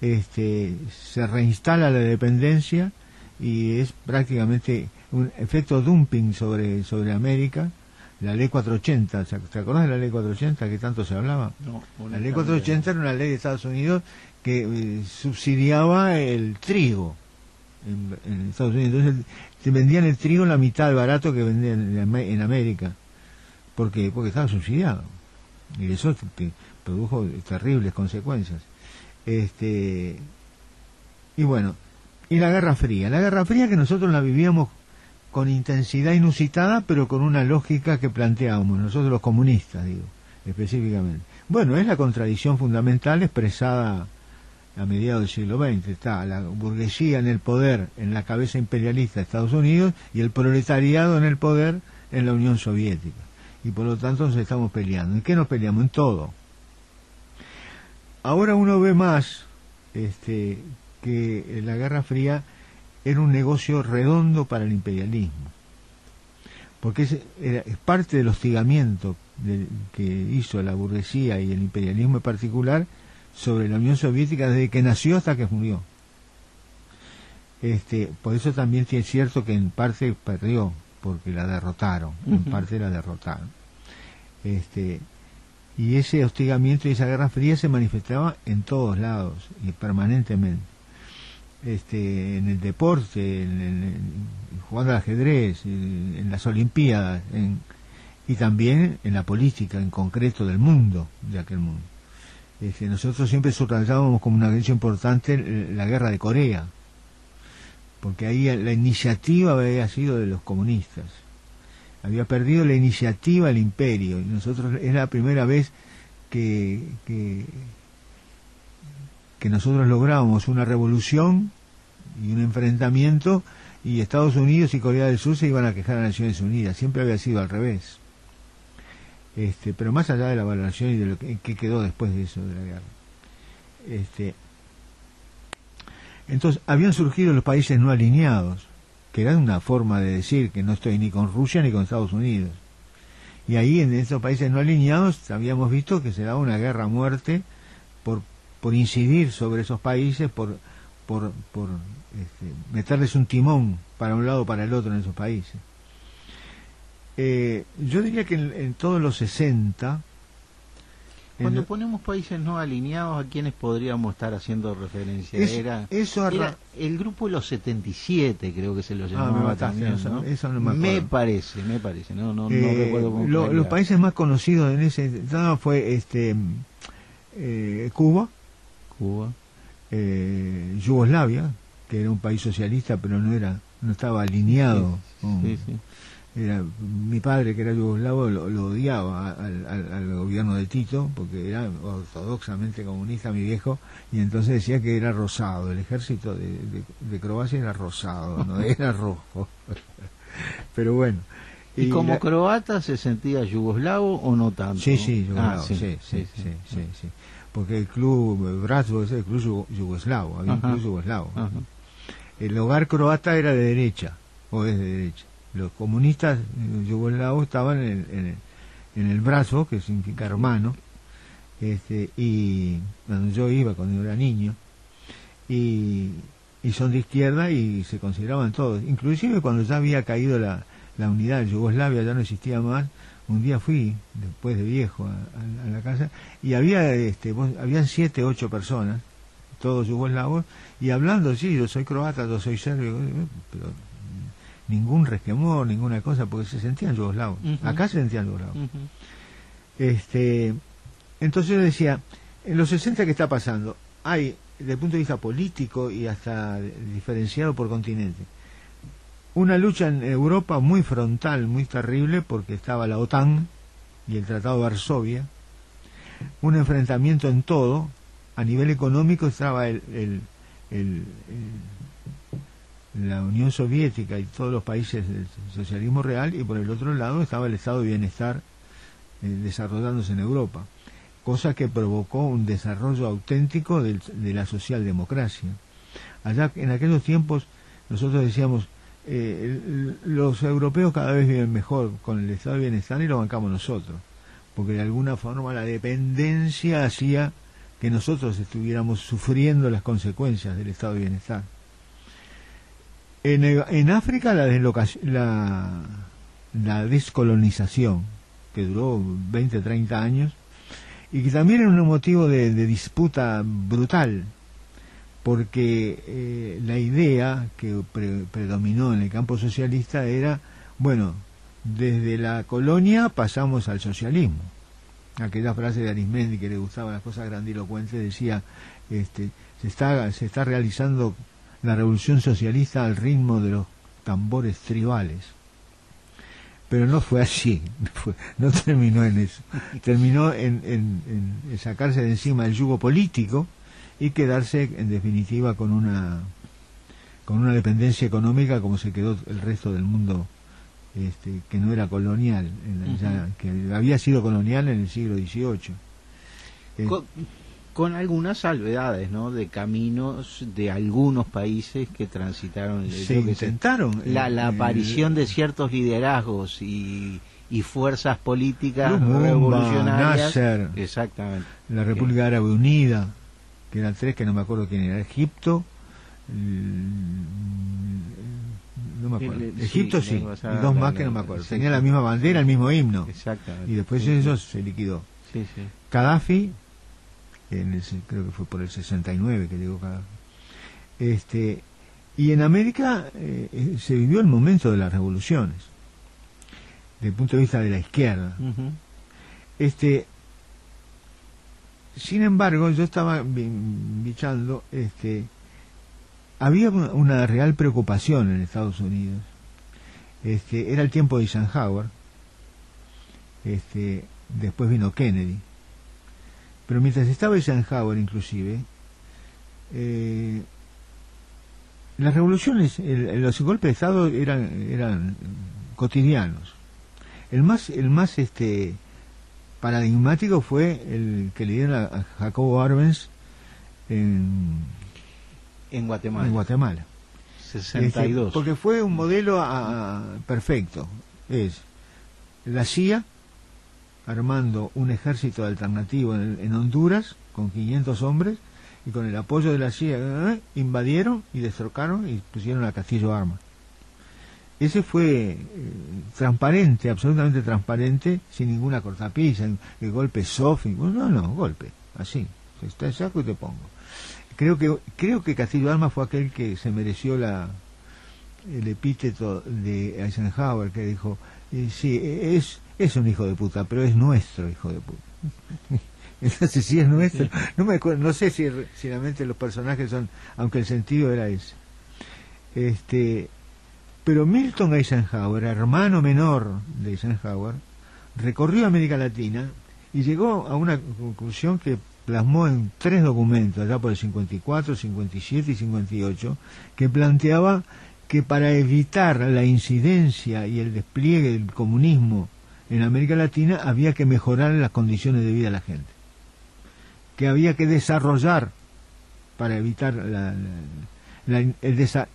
Este, se reinstala la dependencia y es prácticamente un efecto dumping sobre, sobre América. La ley 480, ¿se- ¿te acordás de la ley 480 que tanto se hablaba? No, La ley 480 era una ley de Estados Unidos que eh, subsidiaba el trigo en, en Estados Unidos. Entonces te vendían el trigo la mitad de barato que vendían en, Am- en América. ¿Por qué? Porque estaba subsidiado. Y eso te produjo terribles consecuencias. Este y bueno, y la Guerra Fría. La Guerra Fría que nosotros la vivíamos con intensidad inusitada, pero con una lógica que planteábamos, nosotros los comunistas, digo, específicamente. Bueno, es la contradicción fundamental expresada a mediados del siglo XX. Está la burguesía en el poder, en la cabeza imperialista de Estados Unidos, y el proletariado en el poder en la Unión Soviética. Y por lo tanto nos estamos peleando. ¿En qué nos peleamos? En todo. Ahora uno ve más este, que la Guerra Fría era un negocio redondo para el imperialismo, porque es, era- es parte del hostigamiento de- que hizo la burguesía y el imperialismo en particular sobre la Unión Soviética desde que nació hasta que murió. Este, por eso también es cierto que en parte perdió, porque la derrotaron, en parte la derrotaron. Este, y ese hostigamiento y esa guerra fría se manifestaba en todos lados y permanentemente este, en el deporte, en, en- jugando al ajedrez, en, las Olimpiadas, en- y también en la política en concreto del mundo, de aquel mundo. Este, nosotros siempre subrayábamos como una hecho importante la guerra de Corea, porque ahí la iniciativa había sido de los comunistas. Había perdido la iniciativa el imperio, y nosotros es la primera vez que, que, que nosotros lográbamos una revolución y un enfrentamiento y Estados Unidos y Corea del Sur se iban a quejar a Naciones Unidas. Siempre había sido al revés. Este, pero más allá de la valoración y de lo que, que quedó después de eso de la guerra. Este, entonces, habían surgido los países no alineados, que era una forma de decir que no estoy ni con Rusia ni con Estados Unidos. Y ahí en estos países no alineados habíamos visto que se daba una guerra a muerte por, incidir sobre esos países, por, por, por este, meterles un timón para un lado o para el otro en esos países. Eh, yo diría que en, en todos los 60 Cuando el- ponemos países no alineados, ¿a quiénes podríamos estar haciendo referencia? Es- era, eso arra- era el grupo de los 77, creo que se lo Ah, me llamaba mataste, también, ¿no? eso no me acuerdo. parece, me parece, no, no, no Eh, recuerdo con lo- los países más conocidos en ese estado fue este eh, Cuba, Cuba. eh, Yugoslavia, que era un país socialista, pero no era, no estaba alineado. con- Sí, sí. era- mi padre, que era yugoslavo, lo, lo odiaba al, al- al gobierno de Tito, porque era ortodoxamente comunista mi viejo, y entonces decía que era rosado, el ejército de, de- de Croacia era rosado, no era rojo. pero bueno. ¿Y, como la- croata se sentía yugoslavo o no tanto? Sí, sí, Ah, yugoslavo, sí, sí, sí, sí, sí. Porque el club Bratstvo es el club yugo- yugoslavo, había un club yugoslavo. Ajá. El hogar croata era de derecha, o es de derecha. Los comunistas eh, yugoslavos estaban en el, en el, en el brazo, que significa hermano, este, y cuando yo iba cuando yo era niño, y, y son de izquierda y se consideraban todos. Inclusive cuando ya había caído la, la unidad de Yugoslavia, ya no existía más, un día fui, después de viejo, a, a- a la casa, y había, este, vos- habían siete, ocho personas, todos yugoslavos, y hablando, sí, yo soy croata, yo soy serbio, eh, pero ningún resquemor, ninguna cosa, porque se sentían yugoslavos. Acá se sentían yugoslavos. Este, entonces yo decía, en los 60 que está pasando, hay, desde el punto de vista político y hasta diferenciado por continente, una lucha en Europa muy frontal, muy terrible, porque estaba la OTAN y el Tratado de Varsovia, un enfrentamiento en todo, a nivel económico estaba el, el- la Unión Soviética y todos los países del socialismo real, y por el otro lado estaba el estado de bienestar eh, desarrollándose en Europa, cosa que provocó un desarrollo auténtico de la socialdemocracia. Allá en aquellos tiempos nosotros decíamos, eh, los europeos cada vez viven mejor con el estado de bienestar y lo bancamos nosotros, porque de alguna forma la dependencia hacía que nosotros estuviéramos sufriendo las consecuencias del estado de bienestar. En, en África la, la, la descolonización, que duró 20, 30 años, y que también era un motivo de disputa brutal, porque eh, la idea que pre- predominó en el campo socialista era, bueno, desde la colonia pasamos al socialismo. Aquella frase de Arismendi que le gustaban las cosas grandilocuentes decía, este, se está, se está realizando la revolución socialista al ritmo de los tambores tribales. Pero no fue así, no terminó en eso. Terminó en, en- en sacarse de encima el yugo político y quedarse en definitiva con una con una dependencia económica como se quedó el resto del mundo este, que no era colonial, en la- ya- que había sido colonial en el siglo XVIII. Eh, Con, con algunas salvedades, ¿no? De caminos de algunos países que transitaron. se sé, intentaron la, eh, la eh, aparición de ciertos liderazgos y, y fuerzas políticas Lumumba, revolucionarias. Nasser. Exactamente. la República Árabe Unida, que eran tres que no me acuerdo quién era, Egipto, no me acuerdo, Egipto sí, y dos más que no me acuerdo, tenía la misma bandera, el mismo himno, Exactamente. y después eso se liquidó. Sí, sí. Gaddafi, en el se- creo que fue por el 69 que llegó Gaddafi, este, y en América eh, eh, se vivió el momento de las revoluciones, desde el punto de vista de la izquierda. Este, sin embargo, yo estaba bichando, este, había una, una real preocupación en Estados Unidos. Este, era el tiempo de Eisenhower. Este, después vino Kennedy. Pero mientras estaba Eisenhower, inclusive, eh, las revoluciones, el- los golpes de Estado eran, eran cotidianos. El más, el más este, paradigmático fue el que le dieron a, Jacobo Arbenz en, En Guatemala. en Guatemala. 62. Este, porque fue un modelo a- perfecto. Es la CIA armando un ejército alternativo en, en Honduras con 500 hombres y con el apoyo de la CIA eh, invadieron y destrocaron y pusieron a Castillo armas. Ese fue eh, transparente, absolutamente transparente, sin ninguna cortapisa, el golpe soft, no, no, golpe, así, está saco y te pongo. Creo que creo que Castillo Alma fue aquel que se mereció la el epíteto de Eisenhower que dijo, eh, sí, es es un hijo de puta, pero es nuestro hijo de puta. Entonces sí es nuestro. No me no sé si, si realmente los personajes son, aunque el sentido era ese. Este, pero Milton Eisenhower, hermano menor de Eisenhower, recorrió América Latina y llegó a una conclusión que plasmó en tres documentos, allá por el 54, 57 y 58, que planteaba que para evitar la incidencia y el despliegue del comunismo en América Latina había que mejorar las condiciones de vida de la gente, que había que desarrollar para evitar la, el, desa,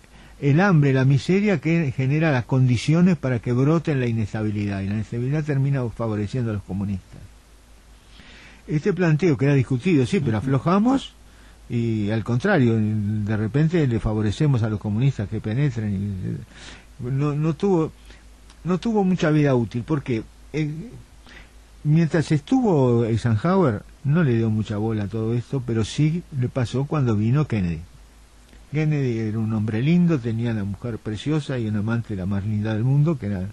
el hambre, la miseria que genera las condiciones para que brote la inestabilidad, y la inestabilidad termina favoreciendo a los comunistas. Este planteo que era discutido, sí, pero aflojamos y al contrario, de repente le favorecemos a los comunistas que penetren. Y, no, no, tuvo, no tuvo mucha vida útil, porque eh, mientras estuvo Eisenhower no le dio mucha bola a todo esto, pero sí le pasó cuando vino Kennedy. Kennedy era un hombre lindo, tenía una mujer preciosa y un amante la más linda del mundo, que era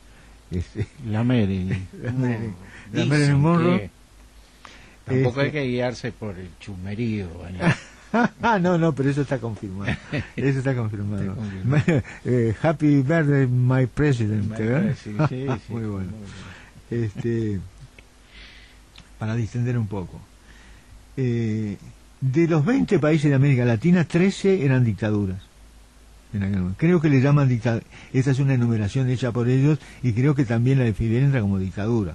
este, la Mary. la Mary, la Mary Monroe. Tampoco hay este, que guiarse por el chumerío. ah, no, no, pero eso está confirmado. Eso está confirmado. Eh, happy birthday, my president. ¿eh? sí, sí, Muy bueno. Este, para distender un poco. Eh, de los 20 países de América Latina, 13 eran dictaduras. Creo que le llaman dictadura. Esta es una enumeración hecha por ellos y creo que también la de Fidel entra como dictadura.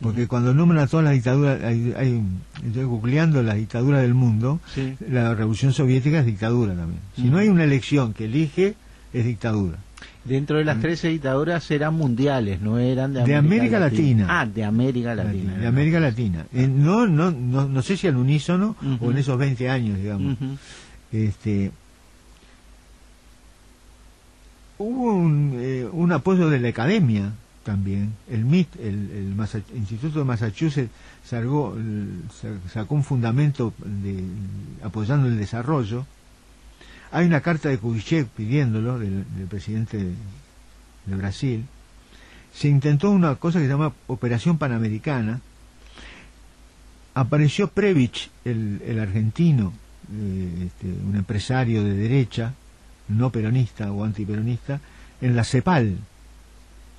Porque cuando nombran a todas las dictaduras, hay, estoy googleando las dictaduras del mundo, la revolución soviética es dictadura también. Si no hay una elección que elige, es dictadura. Dentro de las 13 dictaduras eran mundiales, no eran de América, Latina. Ah, de América Latina. De América Latina. Eh, no, no, no, no sé si al unísono o en esos 20 años, digamos. este, hubo un, eh, un, apoyo de la academia también. El MIT, el, Instituto de Massachusetts, sacó, sacó un fundamento de, apoyando el desarrollo hay una carta de Kubitschek pidiéndolo, del, presidente de, Brasil. Se intentó una cosa que se llama Operación Panamericana. Apareció Previch, el, argentino, eh, este, un empresario de derecha, no peronista o antiperonista, en la CEPAL,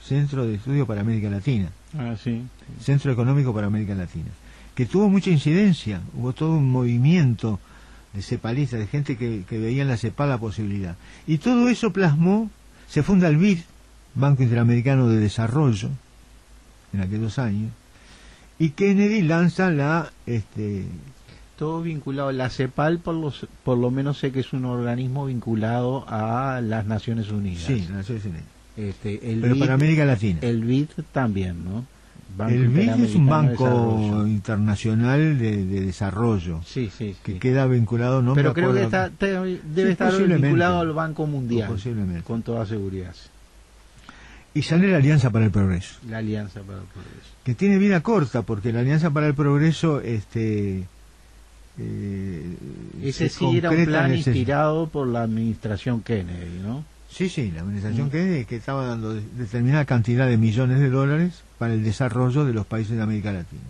Centro de Estudio para América Latina. Ah, sí. Centro Económico para América Latina. Que tuvo mucha incidencia, hubo todo un movimiento de cepalistas, de gente que, veía en la CEPAL la posibilidad. Y todo eso plasmó, se funda el BID, Banco Interamericano de Desarrollo, en aquellos años, y Kennedy lanza la... Este, todo vinculado, la CEPAL por, los, por lo menos sé que es un organismo vinculado a las Naciones Unidas. Sí, las Naciones Unidas. Este, el Pero para América Latina. El BID también, ¿no? El BID es un banco internacional de, desarrollo sí, sí, que queda vinculado no pero creo que está, debe estar vinculado al Banco Mundial posiblemente. con toda seguridad. Y sale la Alianza para el Progreso. La Alianza para el Progreso. Que tiene vida corta porque la Alianza para el Progreso este eh, ese sí era un plan inspirado por la administración Kennedy ¿no? Sí, sí, la administración mm. Kennedy que estaba dando determinada cantidad de millones de dólares para el desarrollo de los países de América Latina.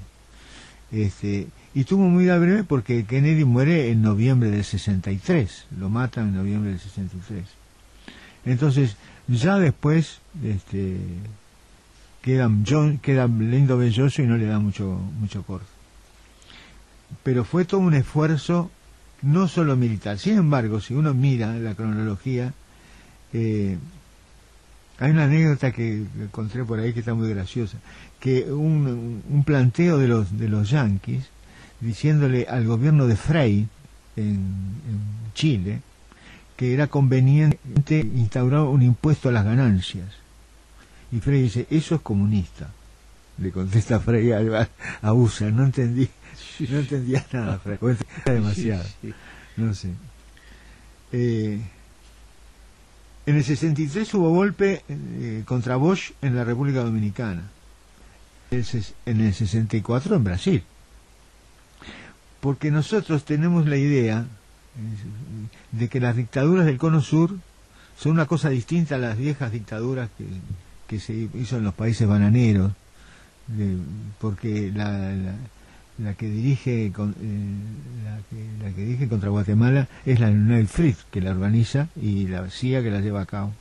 Este, y tuvo muy breve porque Kennedy muere en noviembre del 63, lo matan en noviembre del 63. Entonces, ya después este, queda, John, queda lindo belloso y no le da mucho, mucho corto. Pero fue todo un esfuerzo, no solo militar. Sin embargo, si uno mira la cronología, eh, hay una anécdota que encontré por ahí que está muy graciosa, que un, un planteo de los, de los yanquis diciéndole al gobierno de Frey en, Chile que era conveniente instaurar un impuesto a las ganancias. Y Frey dice, eso es comunista. Le contesta Frey a, a USA, no entendí, no entendía nada, Frey, demasiado, no sé. Eh, En el 63 hubo golpe eh, contra Bosch en la República Dominicana. En el 64 en Brasil. Porque nosotros tenemos la idea eh, de que las dictaduras del Cono Sur son una cosa distinta a las viejas dictaduras que, que se hizo en los países bananeros, porque la, la, que dirige eh, la, que, la, dirige contra Guatemala es la United Fritz que la organiza y la CIA que la lleva a cabo.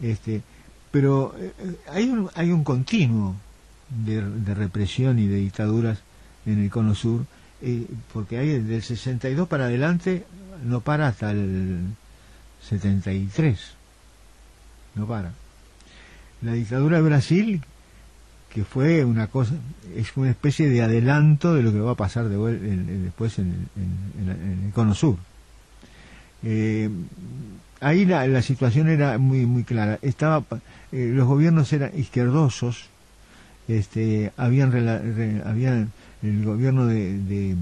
Este, pero eh, hay un, hay un continuo de, de, represión y de dictaduras en el Cono Sur, eh, porque hay del 62 para adelante no para hasta el 73, no para la dictadura de Brasil, que fue una cosa, es una especie de adelanto de lo que va a pasar después en, el Cono Sur. Eh, ahí la, situación era muy muy clara. Estaba, eh, los gobiernos eran izquierdosos, este, habían, habían el gobierno de, de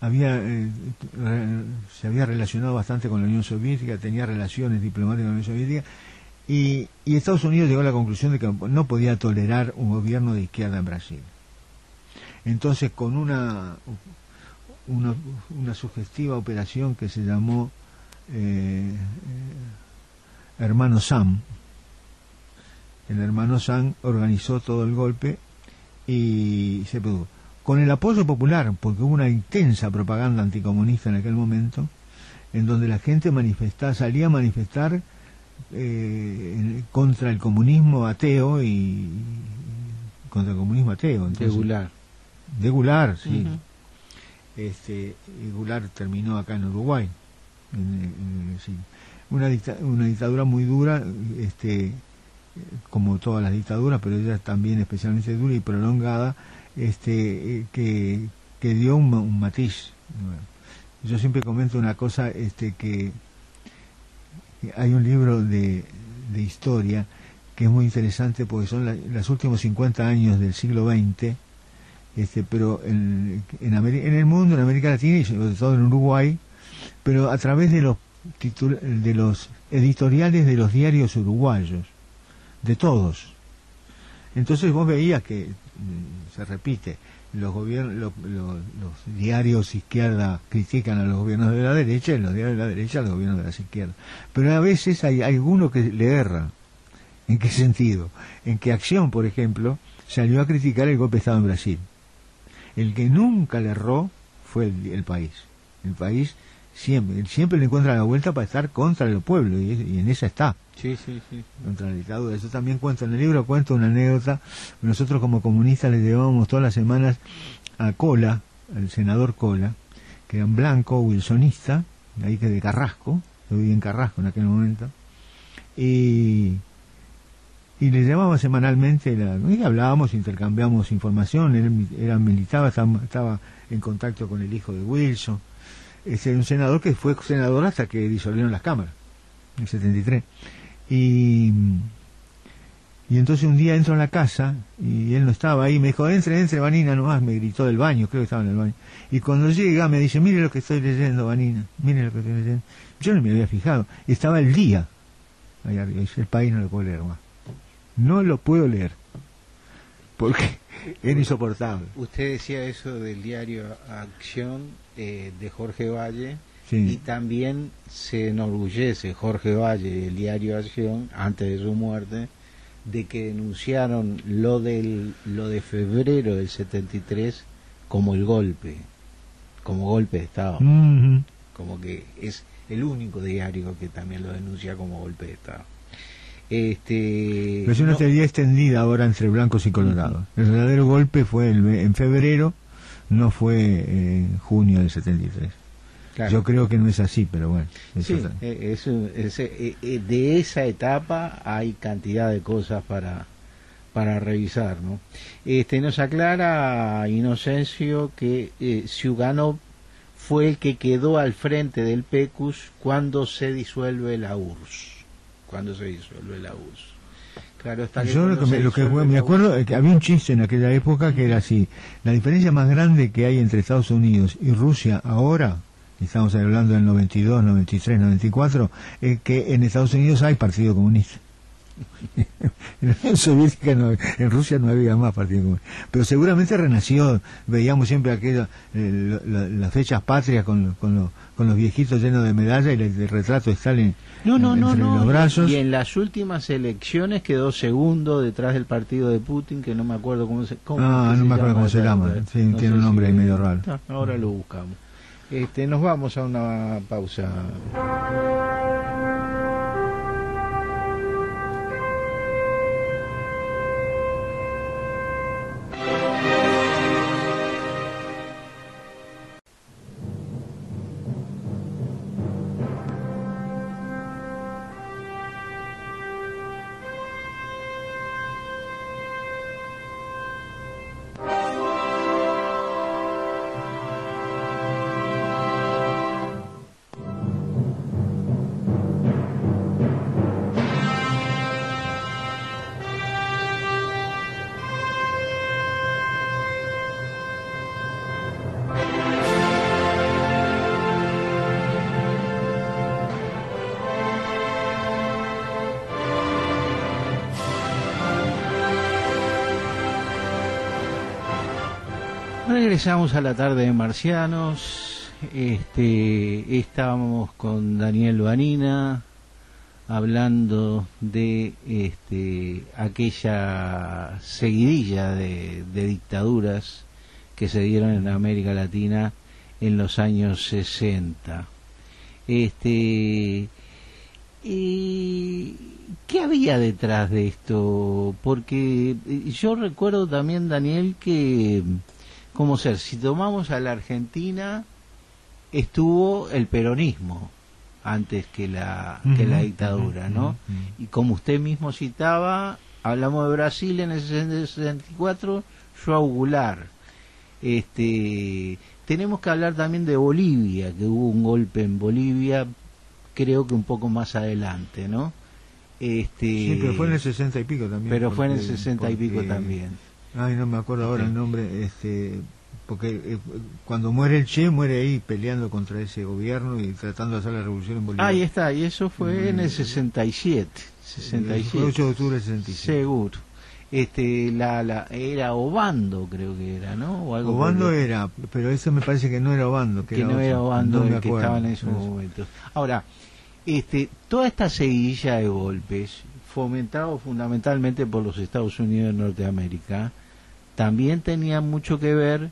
había eh, se había relacionado bastante con la Unión Soviética, tenía relaciones diplomáticas con la Unión Soviética y, Estados Unidos llegó a la conclusión de que no podía tolerar un gobierno de izquierda en Brasil. Entonces, con una, una, sugestiva operación que se llamó eh, Hermano Sam, el hermano Sam organizó todo el golpe y se produjo con el apoyo popular, porque hubo una intensa propaganda anticomunista en aquel momento, en donde la gente manifestaba, salía a manifestar eh, contra el comunismo ateo y contra el comunismo ateo. de Gular. De Gular, sí. este, Gular terminó acá en Uruguay. Una, una dictadura muy dura, este, como todas las dictaduras, pero ella también especialmente dura y prolongada, este, eh, que, que dio un, matiz. Yo siempre comento una cosa, este, que hay un libro de, de historia que es muy interesante porque son los últimos 50 años del siglo XX, este, pero en, en, en, el mundo, en América Latina y sobre todo en Uruguay, pero a través de los, de los editoriales de los diarios uruguayos, de todos. Entonces vos veías que mm, se repite, los gobiernos, los diarios izquierda critican a los gobiernos de la derecha y los diarios de la derecha a los gobiernos de la izquierda. Pero a veces hay, alguno que le erra. ¿En qué sentido? En que Acción, por ejemplo, salió a criticar el golpe de Estado en Brasil. El que nunca le erró fue el país. El país siempre, siempre le encuentra la vuelta para estar contra el pueblo y, en esa está. Sí, sí, sí. Contra la dictadura. Eso también cuento en el libro, cuento una anécdota. Nosotros como comunistas le llevábamos todas las semanas a Cola, al senador Cola, que era un blanco, wilsonista, ahí que de Carrasco, yo vivía en Carrasco en aquel momento, y, y le llevábamos semanalmente, y hablábamos, intercambiamos información, él era militar, estaba, estaba en contacto con el hijo de Wilson, es un senador que fue senador hasta que disolvieron las cámaras, en el 73. Y, y entonces un día entro en la casa y él no estaba ahí, me dijo, entre, entre, Vanina, nomás, me gritó del baño, creo que estaba en el baño. Y cuando llega me dice, mire lo que estoy leyendo, Vanina, mire lo que estoy leyendo. Yo no me había fijado, estaba el día el país no lo puedo leer más. No lo puedo leer. Porque era insoportable. Usted decía eso del diario Acción eh, de Jorge Valle y también se enorgullece Jorge Valle, el diario Acción, antes de su muerte, de que denunciaron lo, del, lo de febrero del 73 como el golpe, como golpe de Estado. Como que es el único diario que también lo denuncia como golpe de Estado. Este, Pero es una teoría extendida ahora entre blancos y colorados. El verdadero golpe fue en febrero, no fue en junio del 73. Yo creo que no es así, pero bueno. Sí, eh, eh, eh, de esa etapa hay cantidad de cosas para para revisar, ¿no? Este nos aclara Inocencio que eh, fue el que quedó al frente del PECUS cuando se disuelve la URSS cuando se disuelve la URSS. Claro, está Yo lo que, me, acuerdo es que había un chiste en aquella época que era así. La diferencia más grande que hay entre Estados Unidos y Rusia ahora estamos hablando del 92, 93, 94, es que en Estados Unidos hay Partido Comunista. en la Unión Soviética, no, en Rusia no había más Partido Comunista. Pero seguramente renació, veíamos siempre aquello, eh, la- la- las fechas patrias con, con, lo- con los viejitos llenos de medallas y el, el retrato de Stalin No, no, en- no, entre no. los brazos. Y en las últimas elecciones quedó segundo detrás del partido de Putin, que no me acuerdo cómo se cómo Ah, no me acuerdo cómo se llama. Sí, tiene un nombre ahí medio raro. Ah, ahora lo buscamos. Este, nos vamos a una pausa. Regresamos a la tarde de Marcianos. Este, estábamos con Daniel Vanina hablando de este, aquella seguidilla de, dictaduras que se dieron en América Latina en los años 60. Este, ¿Qué había detrás de esto? Porque yo recuerdo también, Daniel, que, como ser, si tomamos a la Argentina, estuvo el peronismo antes que la, que la dictadura, ¿no? Y como usted mismo citaba, hablamos de Brasil en el 64, Joao Goulart. Este, tenemos que hablar también de Bolivia, que hubo un golpe en Bolivia, creo que un poco más adelante, ¿no? Este, Sí, pero fue en el 60 y pico también. pero fue en el porque- 60 y pico también. Ay, no me acuerdo ahora el nombre, este, porque eh, cuando muere el Che, muere ahí peleando contra ese gobierno y tratando de hacer la revolución en Bolivia. Ahí está, y eso fue en el Mm. 67. Fue 67. 8 de octubre del 67. Seguro. Este, la, la, era Obando, creo que era, ¿no? O algo Obando el- era, pero eso me parece que no era Obando. Que, que no otro. era Obando No el que acuerdo. estaba en esos Eso. momentos. Ahora, este, toda esta seguidilla de golpes, fomentado fundamentalmente por los Estados Unidos de Norteamérica, también tenía mucho que ver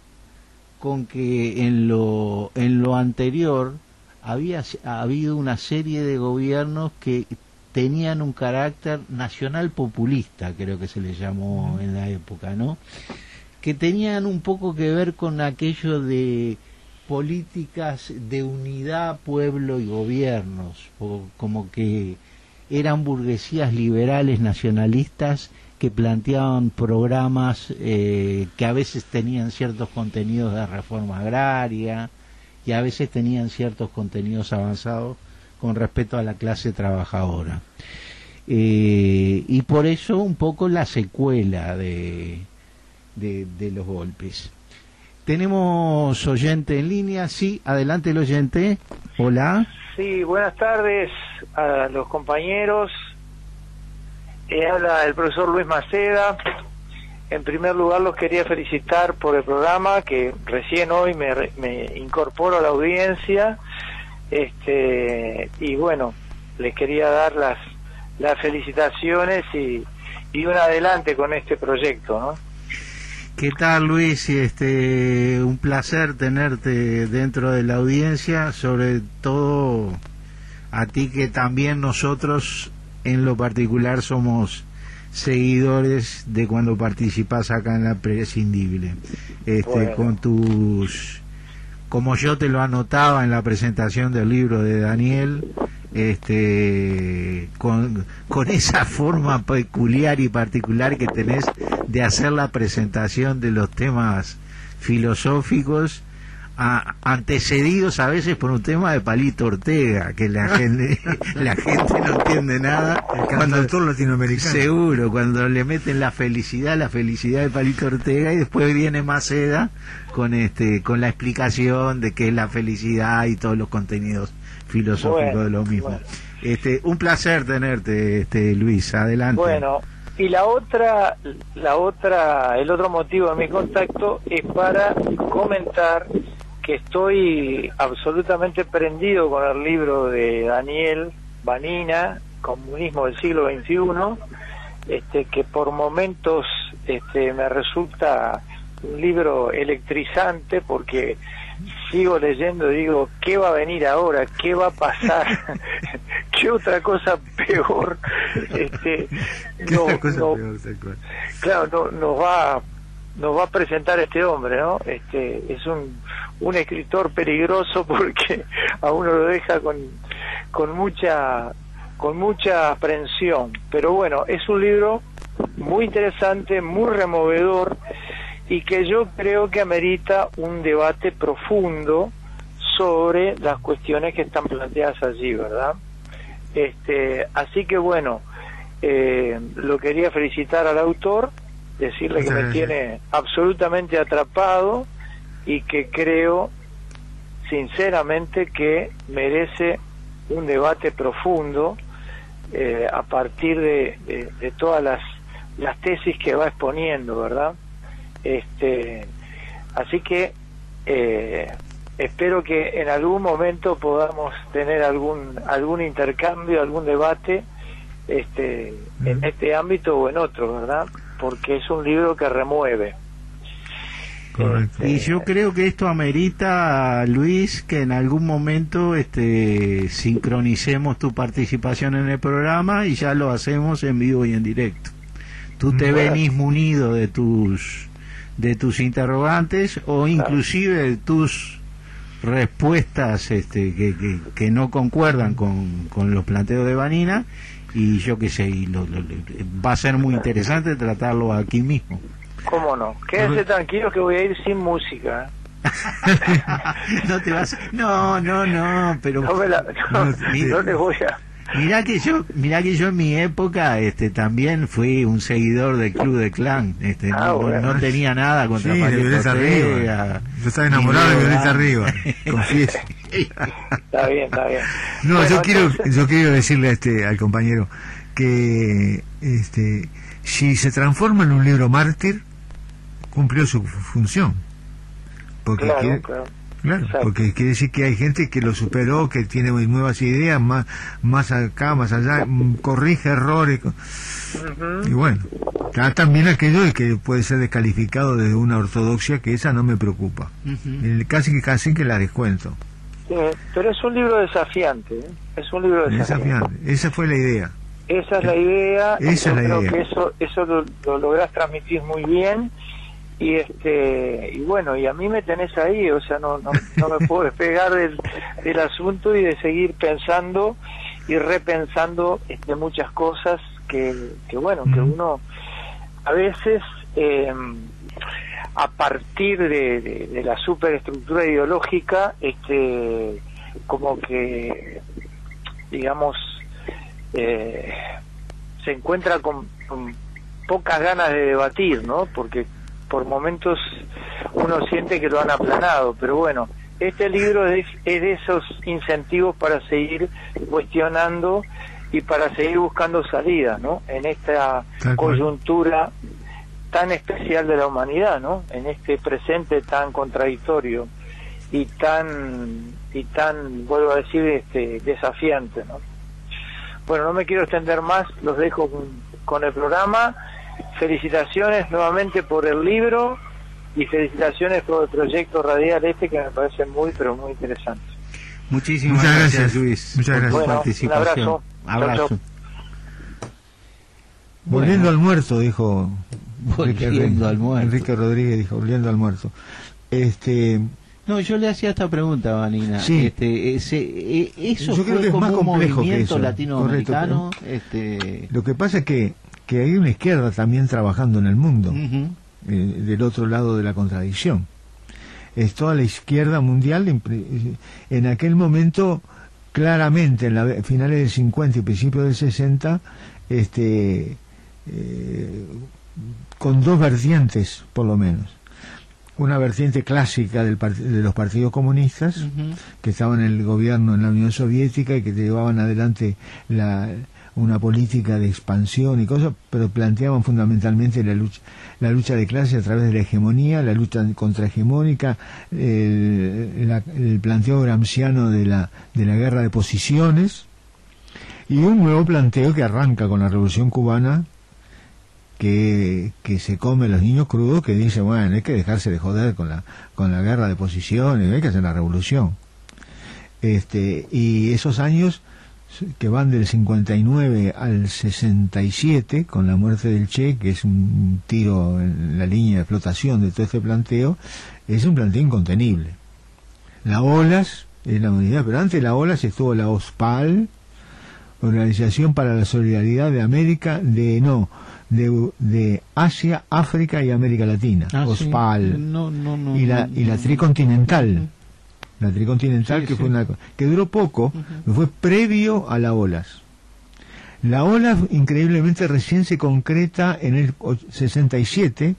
con que en lo, en lo anterior había ha habido una serie de gobiernos que tenían un carácter nacional populista, creo que se le llamó en la época, ¿no? Que tenían un poco que ver con aquello de políticas de unidad pueblo y gobiernos, o como que eran burguesías liberales nacionalistas que planteaban programas eh, que a veces tenían ciertos contenidos de reforma agraria y a veces tenían ciertos contenidos avanzados con respecto a la clase trabajadora. Eh, y por eso un poco la secuela de, de, de los golpes. Tenemos oyente en línea, sí, adelante el oyente. Hola. Sí, buenas tardes a los compañeros. Eh, habla el profesor Luis Maceda. En primer lugar, los quería felicitar por el programa, que recién hoy me, me incorporo a la audiencia. Este, y bueno, les quería dar las, las felicitaciones y, y un adelante con este proyecto, ¿no? ¿Qué tal Luis? Este, un placer tenerte dentro de la audiencia, sobre todo a ti que también nosotros en lo particular somos seguidores de cuando participas acá en la prescindible. Este, Bueno. con tus como yo te lo anotaba en la presentación del libro de Daniel, este, con, con esa forma peculiar y particular que tenés de hacer la presentación de los temas filosóficos, antecedidos a veces por un tema de Palito Ortega, que la gente, la gente no entiende nada. cuando autor latinoamericano. Seguro, cuando le meten la felicidad, la felicidad de Palito Ortega y después viene Maceda con este, con la explicación de qué es la felicidad y todos los contenidos filosóficos de lo mismo. Este, un placer tenerte, este, Luis. Adelante. Bueno, y la otra, la otra, el otro motivo de mi contacto es para comentar que estoy absolutamente prendido con el libro de Daniel Vanina, Comunismo del siglo XXI, este, que por momentos este, me resulta un libro electrizante porque sigo leyendo y digo, ¿qué va a venir ahora? ¿Qué va a pasar? ¿Qué otra cosa peor? Este, no, claro, no, nos va nos va a presentar este hombre, ¿no? Este es un, un escritor peligroso porque a uno lo deja con, con mucha con mucha aprensión, pero bueno, es un libro muy interesante, muy removedor y que yo creo que amerita un debate profundo sobre las cuestiones que están planteadas allí, ¿verdad? Este, así que bueno, eh, lo quería felicitar al autor, decirle que me tiene absolutamente atrapado y que creo sinceramente que merece un debate profundo eh, a partir de, de todas las, las tesis que va exponiendo, ¿verdad? Este, así que eh, espero que en algún momento podamos tener algún algún intercambio, algún debate este, en este ámbito o en otro, ¿verdad? Porque es un libro que remueve. Este, y yo creo que esto amerita, Luis, que en algún momento este, sincronicemos tu participación en el programa y ya lo hacemos en vivo y en directo. Tú te venís munido de tus de tus interrogantes o inclusive de tus respuestas este, que, que, no concuerdan con, con, los planteos de Vanina y yo qué sé, y va a ser muy interesante tratarlo aquí mismo. ¿Cómo no? Quédese tranquilo que voy a ir sin música. no te vas no no no pero no, me la, no, no voy a Mirá que yo, mirá que yo en mi época este también fui un seguidor del club de clan, este ah, no, tenía nada contra sí, Arriba. Yo estaba enamorado de Violeta Arriba, confieso. Está bien, está bien. No, yo quiero yo quiero decirle a este al compañero que este si se transforma en un libro mártir cumplió su función. Porque claro, Claro, porque quiere decir que hay gente que lo superó, que tiene nuevas ideas, más, más acá, más allá, mm, corrige errores. Y bueno, también aquello de que puede ser descalificado desde una ortodoxia, que esa no me preocupa. casi que casi que la descuento. Pero es un libro desafiante, ¿eh? es un libro desafiante. Esa fue la idea. Esa es la idea. Esa es la creo que eso, eso lo, lo lográs transmitir muy bien y este y bueno y a mí me tenés ahí o sea no no, no me puedo despegar del, del asunto y de seguir pensando y repensando este muchas cosas que, que bueno que uno a veces eh, a partir de, de, la superestructura ideológica este como que digamos eh, se encuentra con, con pocas ganas de debatir no porque por momentos uno siente que lo han aplanado, pero bueno, este libro es, de esos incentivos para seguir cuestionando y para seguir buscando salidas, ¿no? En esta coyuntura tan especial de la humanidad, ¿no? En este presente tan contradictorio y tan y tan vuelvo a decir este desafiante, ¿no? Bueno, no me quiero extender más, los dejo con el programa felicitaciones nuevamente por el libro y felicitaciones por el proyecto radial este que me parece muy, pero muy interesante. Muchísimas gracias, Luis. Muchas gracias por participación. Un abrazo. Volviendo al muerto, dijo volviendo al muerto. Enrique Rodríguez dijo, volviendo al muerto. Este, no, yo le hacía esta pregunta, Vanina. Sí. Este, ese, e, eso yo creo que es más complejo que eso. latinoamericano. este... Lo que pasa es que que hay una izquierda también trabajando en el mundo, eh, del otro lado de la contradicción. es toda la izquierda mundial. En aquel momento, claramente, en la finales del 50 y principios del 60, este, eh, con dos vertientes, por lo menos. Una vertiente clásica del de los partidos comunistas, que estaban en el gobierno en la Unión Soviética y que llevaban adelante la, una política de expansión y cosas, pero planteaban fundamentalmente la lucha, la lucha de clase a través de la hegemonía, la lucha contrahegemónica, el, el planteo gramsciano de la, de la guerra de posiciones y un nuevo planteo que arranca con la revolución cubana que, se come los niños crudos que dice bueno hay que dejarse de joder con la con la guerra de posiciones hay que hacer la revolución este y esos años que van del 59 al 67 con la muerte del Che, que es un tiro en la línea de flotación de todo este planteo, es un planteo incontenible. La OLAS es la unidad, pero antes de la OLAS estuvo la OSPAL, Organización para la Solidaridad de América, de no, de, de Asia, África y América Latina, ah, OSPAL, y, la, y la Tricontinental. La tricontinental, que fue una que duró poco, fue previo a la OLAS. La OLAS increíblemente recién se concreta en el 67,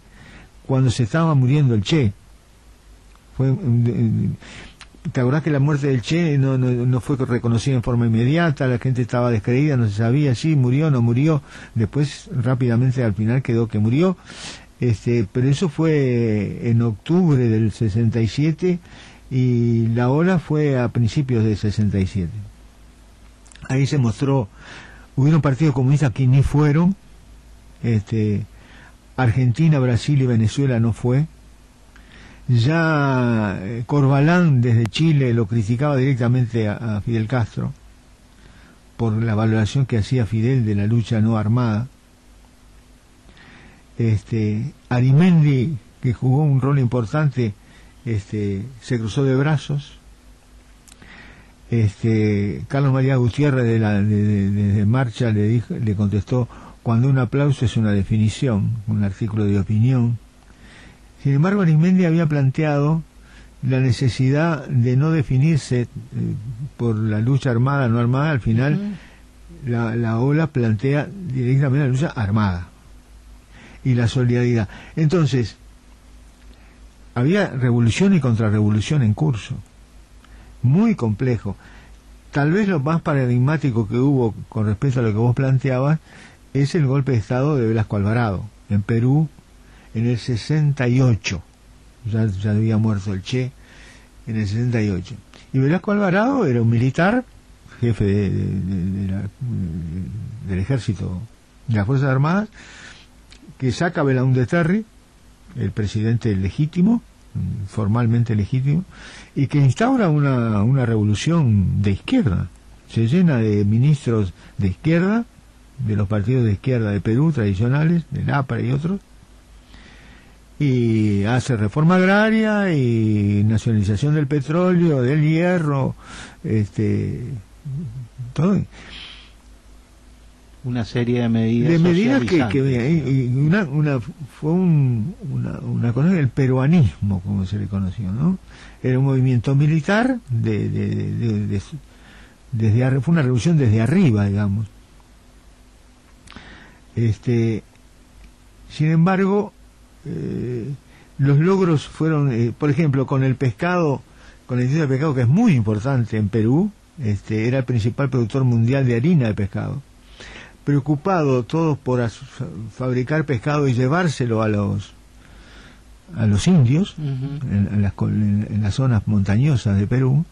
cuando se estaba muriendo el Che. Fue, ¿Te acordás que la muerte del Che no, no, fue reconocida en forma inmediata? La gente estaba descreída, no se sabía si murió no murió. Después, rápidamente, al final quedó que murió. Este, pero eso fue en octubre del 67 y la ola fue a principios de 67. Ahí se mostró, hubieron partidos comunistas que ni fueron, este, Argentina, Brasil y Venezuela no fue. Ya eh, Corbalán desde Chile lo criticaba directamente a, Fidel Castro por la valoración que hacía Fidel de la lucha no armada. Este, Arimendi, que jugó un rol importante este, se cruzó de brazos. Este, Carlos María Gutiérrez de, la, de, Marcha le, dijo, le contestó, cuando un aplauso es una definición, un artículo de opinión. Sin embargo, Arismendi había planteado la necesidad de no definirse eh, por la lucha armada no armada, al final la, la ola plantea directamente la lucha armada y la solidaridad. Entonces, había revolución y contrarrevolución en curso. Muy complejo. Tal vez lo más paradigmático que hubo con respecto a lo que vos planteabas es el golpe de Estado de Velasco Alvarado en Perú en el 68. Ya, ya había muerto el Che en el 68. Y Velasco Alvarado era un militar, jefe de, del ejército de las Fuerzas Armadas, que saca a de Terry, el presidente legítimo, formalmente legítimo, y que instaura una, una revolución de izquierda. Se llena de ministros de izquierda, de los partidos de izquierda de Perú tradicionales, del APRA y otros, y hace reforma agraria y nacionalización del petróleo, del hierro, este, todo una serie de medidas. De medidas que, que una, una, fue un, una, una cosa del peruanismo, como se le conoció, ¿no? Era un movimiento militar de, de, desde fue una revolución desde arriba, digamos. Este, sin embargo, eh, los logros fueron, eh, por ejemplo, con el pescado, con el industria de pescado que es muy importante en Perú, este, era el principal productor mundial de harina de pescado preocupado todos por fabricar pescado y llevárselo a los a los indios en, las, zonas montañosas de Perú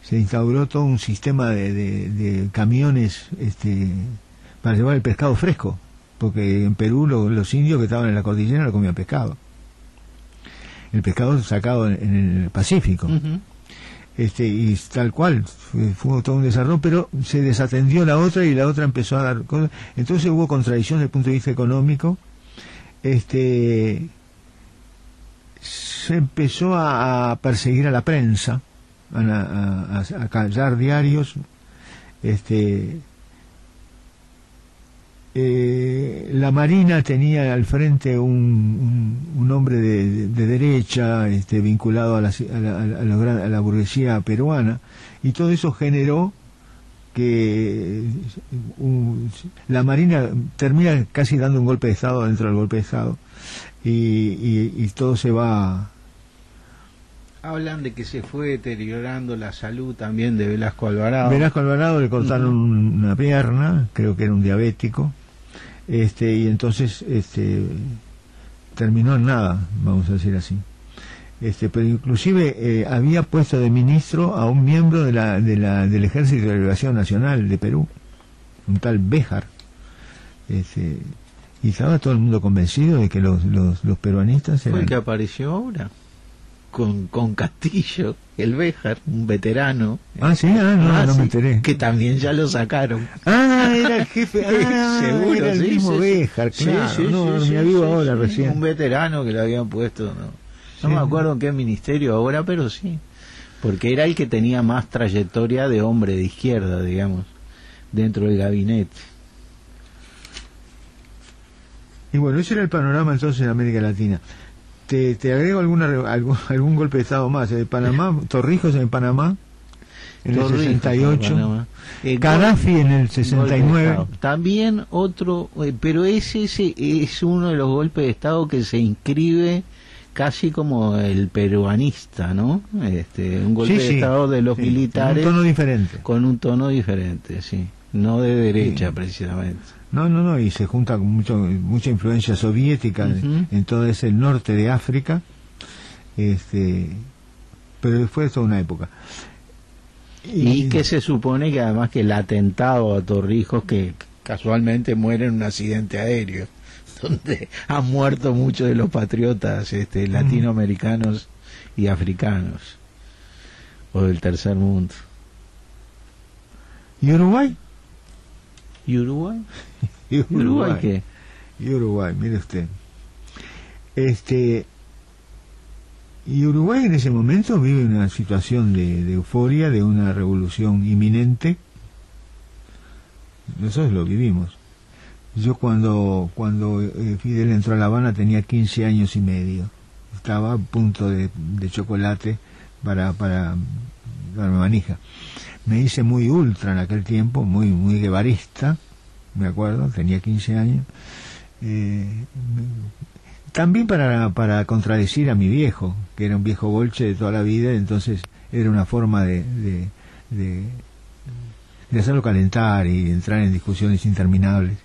se instauró todo un sistema de, camiones este, para llevar el pescado fresco porque en Perú los indios que estaban en la cordillera no comían pescado el pescado sacado en, el Pacífico este, y tal cual, fue, todo un desarrollo, pero se desatendió la otra y la otra empezó a dar cosas. Entonces hubo contradicción desde el punto de vista económico. Este, se empezó a, perseguir a la prensa, a, a, callar diarios. Este, eh, la Marina tenía al frente un, un, hombre de, derecha este, vinculado a la, a, la, burguesía peruana y todo eso generó que la Marina termina casi dando un golpe de Estado dentro del golpe de Estado y, y todo se va Hablan de que se fue deteriorando la salud también de Velasco Alvarado. Velasco Alvarado le cortaron una pierna, creo que era un diabético, este, y entonces este, terminó en nada, vamos a decir así. Este, pero inclusive eh, había puesto de ministro a un miembro de la, de la, del Ejército de Liberación Nacional de Perú, un tal Béjar. Este, y estaba todo el mundo convencido de que los, los, los peruanistas eran... ¿Fue el que apareció ahora? Con, con Castillo, el Béjar, un veterano. Ah, sí, ah, no, ah, no me enteré. Que también ya lo sacaron. Ah, era el jefe, ah, seguro, era el mismo Béjar, claro. no, ahora recién. Un veterano que lo habían puesto, no. No me acuerdo en qué ministerio ahora, pero sí. Porque era el que tenía más trayectoria de hombre de izquierda, digamos, dentro del gabinete. Y bueno, ese era el panorama entonces en América Latina te, te agrego alguna, algún, algún golpe de Estado más. En Panamá, Torrijos en Panamá, en el 68. Eh, Gaddafi en el 69. También otro, eh, pero ese, ese es uno de los golpes de Estado que se inscribe casi como el peruanista, ¿no? Este, un golpe de Estado de los militares. Con un tono diferente. Con un tono diferente, sí. No de derecha, precisamente. No, no, no, y se junta con mucho, mucha influencia soviética en, todo ese norte de África, este, pero después de toda una época. Y, que se supone que además que el atentado a Torrijos, que casualmente muere en un accidente aéreo, donde han muerto muchos de los patriotas este, latinoamericanos y africanos, o del tercer mundo. ¿Y Uruguay? ¿Y Uruguay? ¿Y Uruguay, qué? Y Uruguay, mire usted. Este, y Uruguay en ese momento vive una situación de, euforia, de una revolución inminente. Nosotros lo vivimos. Yo cuando, cuando eh, Fidel entró a La Habana tenía 15 años y medio. Estaba a punto de, chocolate para, para darme manija me hice muy ultra en aquel tiempo, muy, muy guevarista, me acuerdo, tenía 15 años. Eh, también para, para contradecir a mi viejo, que era un viejo bolche de toda la vida, entonces era una forma de, de, de, hacerlo calentar y entrar en discusiones interminables.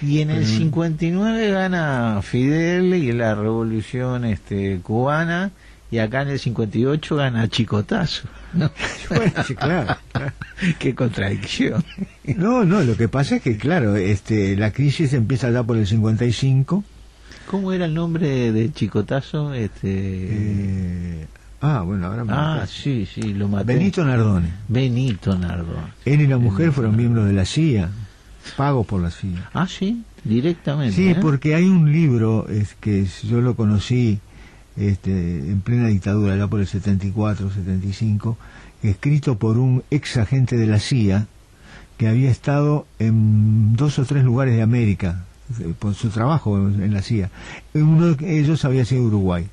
Y en el 59 gana Fidel y la revolución este, cubana y acá en el 58 gana Chicotazo. ¿no? sí, claro, Qué contradicción. No, no, lo que pasa es que, claro, este, la crisis empieza ya por el 55. ¿Cómo era el nombre de Chicotazo? Este... Eh, ah, bueno, ahora me Ah, sí, sí, lo maté. Benito Nardone. Benito Nardone. Él y la mujer fueron miembros de la CIA, pagos por la CIA. Ah, sí, directamente. Sí, ¿eh? porque hay un libro es que yo lo conocí este, en plena dictadura, ya por el 74, 75, escrito por un ex agente de la CIA que había estado en dos o tres lugares de América eh, por su trabajo en la CIA. Uno de ellos había sido Uruguay.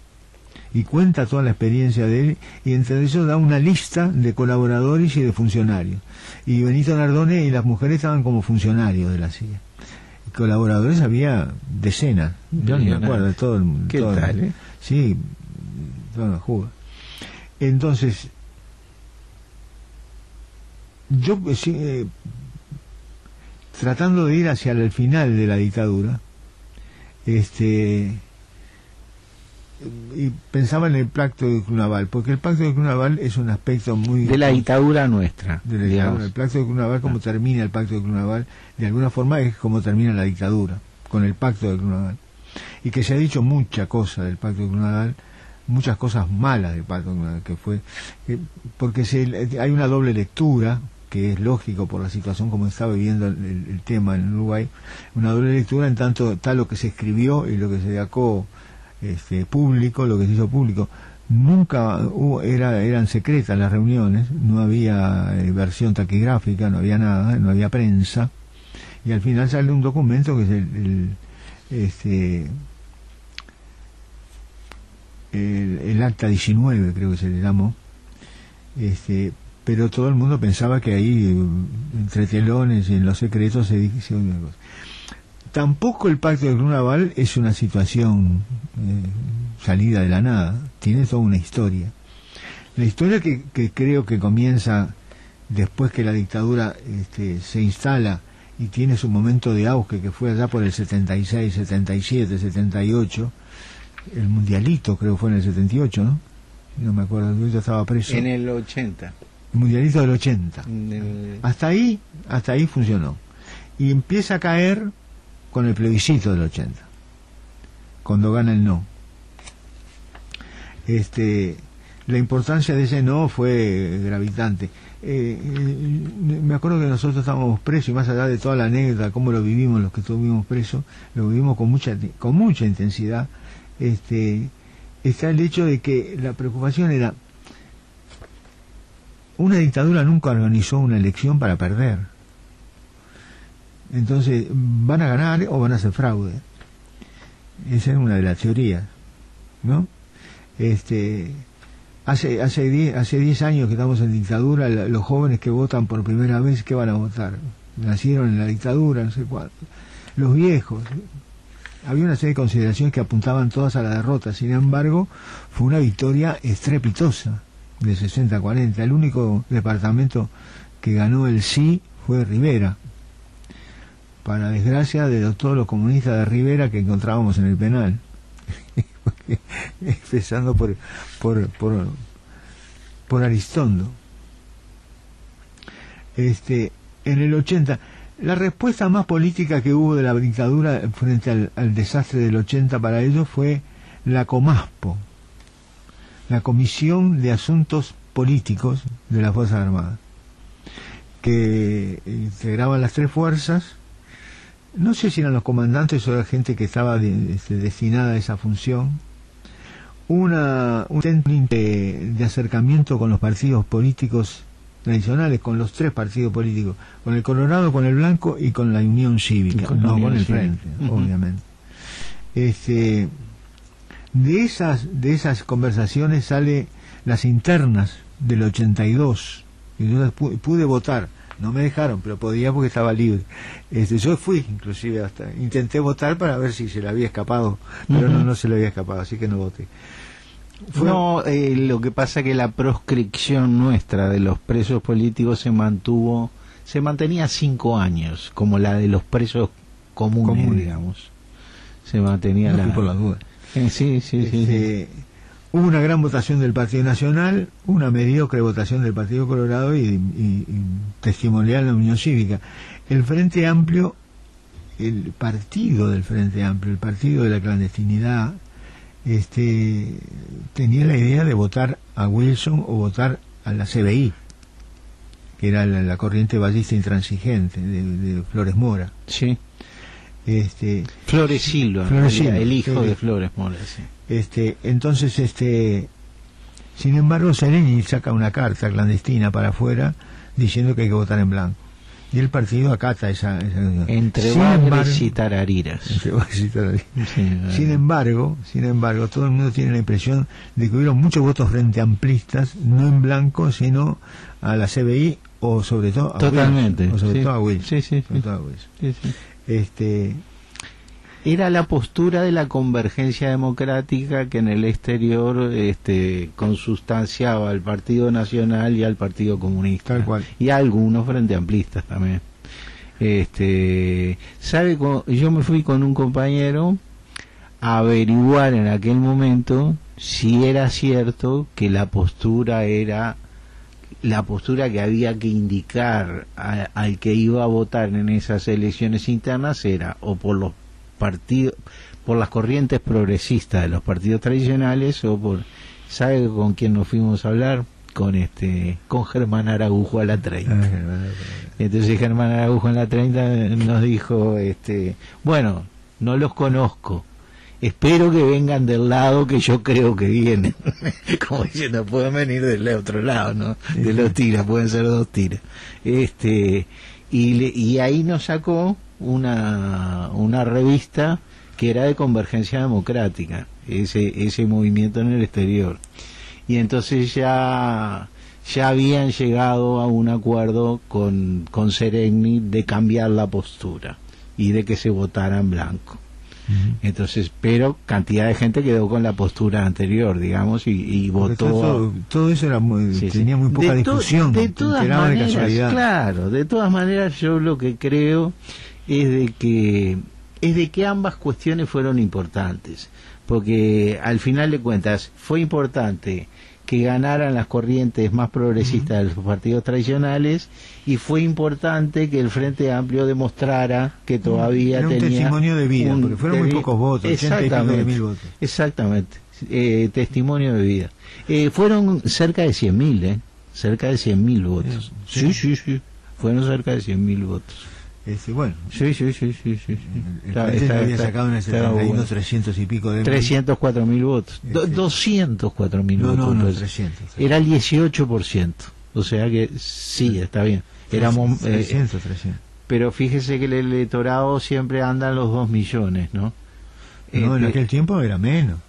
Y cuenta toda la experiencia de él y entre ellos da una lista de colaboradores y de funcionarios. Y Benito Nardone y las mujeres estaban como funcionarios de la CIA. Colaboradores había decenas. Yo ni me acuerdo de todo el mundo. ¿Qué tal, eh? Sí, no, Entonces, yo eh, eh, tratando de ir hacia el final de la dictadura, este y pensaba en el pacto de Cunaval, porque el pacto de Cunaval es un aspecto muy... De la dictadura nuestra. De El pacto de Cunaval, como termina el pacto de Cunaval, de alguna forma es como termina la dictadura, con el pacto de Cunaval y que se ha dicho mucha cosa del pacto de Nadal, muchas cosas malas del pacto de Nadal, que fue, porque se, hay una doble lectura, que es lógico por la situación como está viviendo el, tema en Uruguay, una doble lectura en tanto tal lo que se escribió y lo que se sacó este, público, lo que se hizo público. Nunca hubo, era, eran secretas las reuniones, no había eh, versión taquigráfica, no había nada, no había prensa, y al final sale un documento que es el este el, el acta 19 creo que se le llamó este pero todo el mundo pensaba que ahí entre telones y en los secretos se dijo una cosa. Tampoco el pacto de Grunaval es una situación eh, salida de la nada tiene toda una historia. La historia que, que creo que comienza después que la dictadura este, se instala y tiene su momento de auge que fue allá por el 76, 77, 78 el mundialito creo fue en el 78 ¿no? no me acuerdo yo estaba preso. En el 80. el mundialito del 80 En el- hasta ahí hasta ahí funcionó. Y empieza a caer con el plebiscito del 80 cuando gana el no. Este la importancia de ese no fue gravitante Eh, me acuerdo que nosotros estábamos presos y más allá de toda la anécdota cómo lo vivimos los que estuvimos presos lo vivimos con mucha con mucha intensidad este está el hecho de que la preocupación era una dictadura nunca organizó una elección para perder. Entonces, ¿van a ganar o van a hacer fraude? Esa es una de las teorías, ¿no? Este, hace hace 10 hace 10 años que estamos en dictadura, la- los jóvenes que votan por primera vez, ¿qué van a votar? Nacieron en la dictadura, no sé cuánto. Los viejos. Había una serie de consideraciones que apuntaban todas a la derrota, sin embargo, fue una victoria estrepitosa de 60-40. El único departamento que ganó el sí fue Rivera. Para desgracia de todos los comunistas de Rivera que encontrábamos en el penal. Empezando por, por, por, por Aristondo. Este, en el 80, la respuesta más política que hubo de la dictadura frente al, al desastre del 80 para ellos fue la Comaspo, la Comisión de Asuntos Políticos de las Fuerzas Armadas, que integraban las tres fuerzas. No sé si eran los comandantes o era gente que estaba de- este, destinada a esa función. Una, un intento de, de acercamiento con los partidos políticos tradicionales, con los tres partidos políticos, con el Colorado, con el Blanco y con la Unión Cívica, con la no Unión con el. Frente, obviamente. Este, de esas de esas conversaciones sale las internas del 82 y yo las pu- pude votar no me dejaron pero podía porque estaba libre este yo fui inclusive hasta intenté votar para ver si se le había escapado pero no no se le había escapado así que no voté Fue- No, eh, lo que pasa es que la proscripción nuestra de los presos políticos se mantuvo, se mantenía cinco años, como la de los presos comunes, Comunes. digamos. Se mantenía no la... por Eh, sí, sí, sí, sí. Hubo una gran votación del Partido Nacional, una mediocre votación del Partido Colorado y, y- y testimonial de la Unión Cívica. El Frente Amplio, el partido del Frente Amplio, el partido de la clandestinidad, este, tenía la idea de votar a Wilson o votar a la CBI, que era la, la corriente ballista intransigente de, de Flores Mora. Sí. Este, Flores Silva, Flores el- Silva, el hijo de Flores Mora, sí. Este, entonces, este, sin embargo, Sereni saca una carta clandestina para afuera diciendo que hay que votar en blanco. Y el partido acata esa. esa Entre bagres y tarariras. entre y tarariras. Sí, Sin embargo, sin embargo, todo el mundo tiene la impresión de que hubieron muchos votos frente amplistas, no en blanco, sino a la CBI o sobre todo a Totalmente, o sobre sí. todo a Wilson, Sí, sí, sí. Este, era la postura de la convergencia democrática que en el exterior este, consustanciaba al Partido Nacional y al Partido Comunista. Tal cual. Y a algunos frente amplistas también. Este, ¿sabe? Yo me fui con un compañero a averiguar en aquel momento si era cierto que la postura era la postura que había que indicar a- al que iba a votar en esas elecciones internas era o por los partidos por las corrientes progresistas de los partidos tradicionales o por sabe con quién nos fuimos a hablar con este con Germán Araújo a la 30 entonces Germán Araújo en la 30 nos dijo este bueno no los conozco. Espero que vengan del lado que yo creo que vienen. Como diciendo pueden venir del otro lado no de los tiras pueden ser dos tiras. Este y, le- y ahí nos sacó una una revista que era de convergencia democrática, ese, ese movimiento en el exterior. Y entonces ya, ya habían llegado a un acuerdo con, con Seregni de cambiar la postura y de que se votara en blanco. Entonces, pero cantidad de gente quedó con la postura anterior, digamos, y, y votó. Todo, todo, eso era muy, tenía muy poca discusión. De todas maneras, claro, de todas maneras, yo lo que creo es de que es de que ambas cuestiones fueron importantes, porque al final de cuentas fue importante que ganaran las corrientes más progresistas de los partidos tradicionales y fue importante que el Frente Amplio demostrara que todavía Era un tenía testimonio de vida, porque fueron muy pocos votos, exactamente, mil votos. Exactamente, eh, testimonio de vida. Eh, fueron cerca de 100.000, ¿eh? Cerca de 100.000 votos. Sí, sí, sí, fueron cerca de 100.000 votos. Este, bueno, sí, sí, sí, sí, sí. El, está, está, había está, sacado en el 71 300 y pico de 304 mil votos. Este, 204 mil no, votos. No, no, 300, 300. Era el 18%. O sea que sí, está bien. Éramos, 300, eh, 300. Pero fíjese que el electorado siempre anda en los 2 millones, ¿no? No, en eh, aquel tiempo era menos.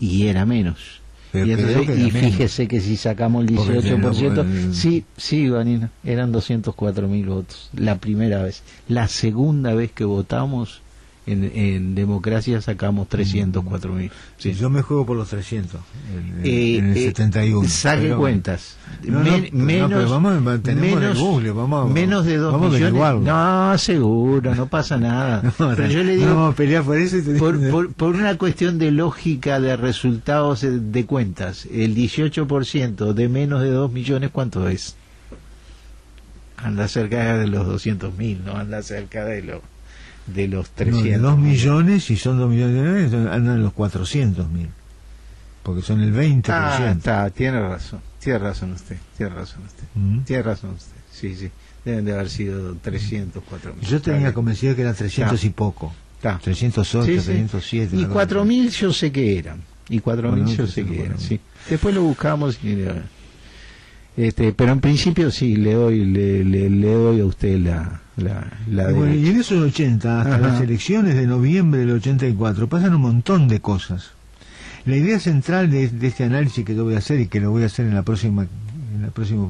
Y era menos. Pero, y, entonces, y fíjese que si sacamos el 18%, no, sí, sí, Vanina, eran 204 mil votos, la primera vez. La segunda vez que votamos en, en democracia sacamos 304 mil. Sí. Yo me juego por los 300 en, eh, en el eh, 71. Saque pero, cuentas. No, no, Men, menos, no, vamos, tenemos menos, el Google, vamos, menos de 2 vamos millones. No, seguro, no pasa nada. pero yo le digo, vamos a pelear por eso. Por, por, por, una cuestión de lógica de resultados de cuentas, el 18% de menos de 2 millones, ¿cuánto es? Anda cerca de los 200 mil, no anda cerca de los de los 300. No, de 2 millones, si son 2 millones de dólares, andan los 400 mil. Porque son el 20%. Ah, está, tiene razón. Tiene razón usted. Tiene razón usted. ¿Mm? Tiene razón usted. Sí, sí. Deben de haber sido 300, 4 mil. Yo tenía convencido que eran 300 está. y poco. Está. 308, sí, sí. 307. Y 4 mil yo sé que eran. Y 4 mil bueno, yo sé que eran, sí. Después lo buscamos y... Este, pero en principio sí, le doy, le, le, le doy a usted la, la, la bueno, y en esos 80, hasta Ajá. las elecciones de noviembre del 84, pasan un montón de cosas. La idea central de, de, este análisis que yo voy a hacer y que lo voy a hacer en la próxima, en la próxima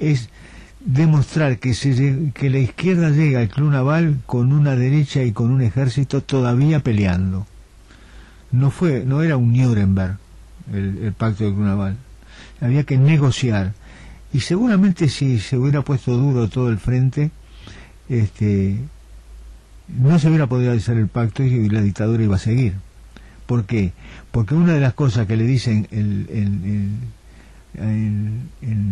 es demostrar que, se, que la izquierda llega al club naval con una derecha y con un ejército todavía peleando. No fue, no era un Nuremberg el, el pacto del club naval. Había que negociar. Y seguramente si se hubiera puesto duro todo el frente, este, no se hubiera podido hacer el pacto y la dictadura iba a seguir. ¿Por qué? Porque una de las cosas que le dicen el, el, el,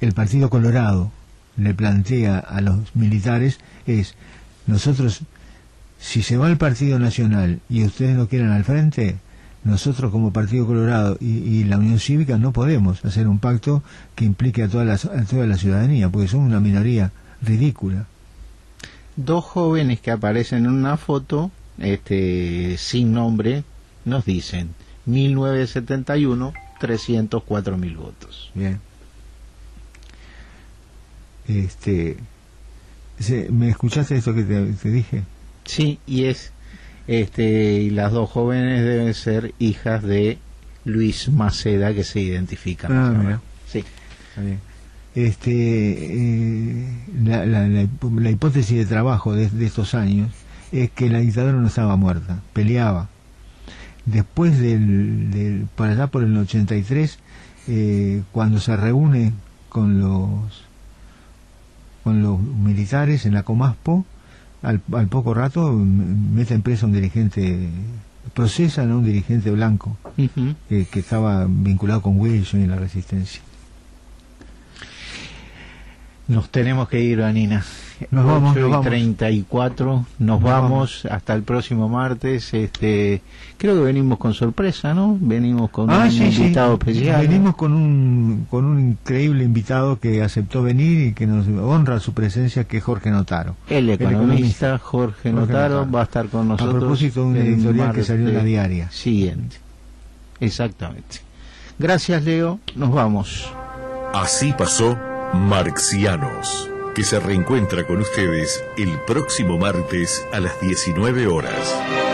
el Partido Colorado le plantea a los militares es, nosotros, si se va el Partido Nacional y ustedes no quieren al frente, nosotros como Partido Colorado y, y, la Unión Cívica no podemos hacer un pacto que implique a toda la, a toda la ciudadanía, porque son una minoría ridícula. Dos jóvenes que aparecen en una foto, este, sin nombre, nos dicen 1971, 304 mil votos. Bien. Este, ¿me escuchaste esto que te, te dije? Sí, y es, este, y las dos jóvenes deben ser hijas de Luis Maceda que se identifican. Ah, mira. Sí. Bien este, eh, la, la, la, la, hipótesis de trabajo de, de, estos años es que la dictadura no estaba muerta, peleaba. Después del, del por allá por el 83, eh, cuando se reúne con los con los militares en la Comaspo, al, al poco rato meten preso a un dirigente, procesan a un dirigente blanco uh -huh. que estaba vinculado con Wilson y la resistencia. Nos tenemos que ir, Vanina. Nos vamos, nos vamos. 34, nos, nos vamos, vamos, hasta el próximo martes. Este, creo que venimos con sorpresa, ¿no? Venimos con ah, un sí, invitado sí. especial. Venimos con un, con un increíble invitado que aceptó venir y que nos honra su presencia, que es Jorge Notaro. El economista, Jorge, Jorge Notaro, Notaro, va a estar con nosotros. A propósito de un editorial que salió en la diaria. Siguiente. Exactamente. Gracias, Leo. Nos vamos. Así pasó Marxianos que se reencuentra con ustedes el próximo martes a las 19 horas.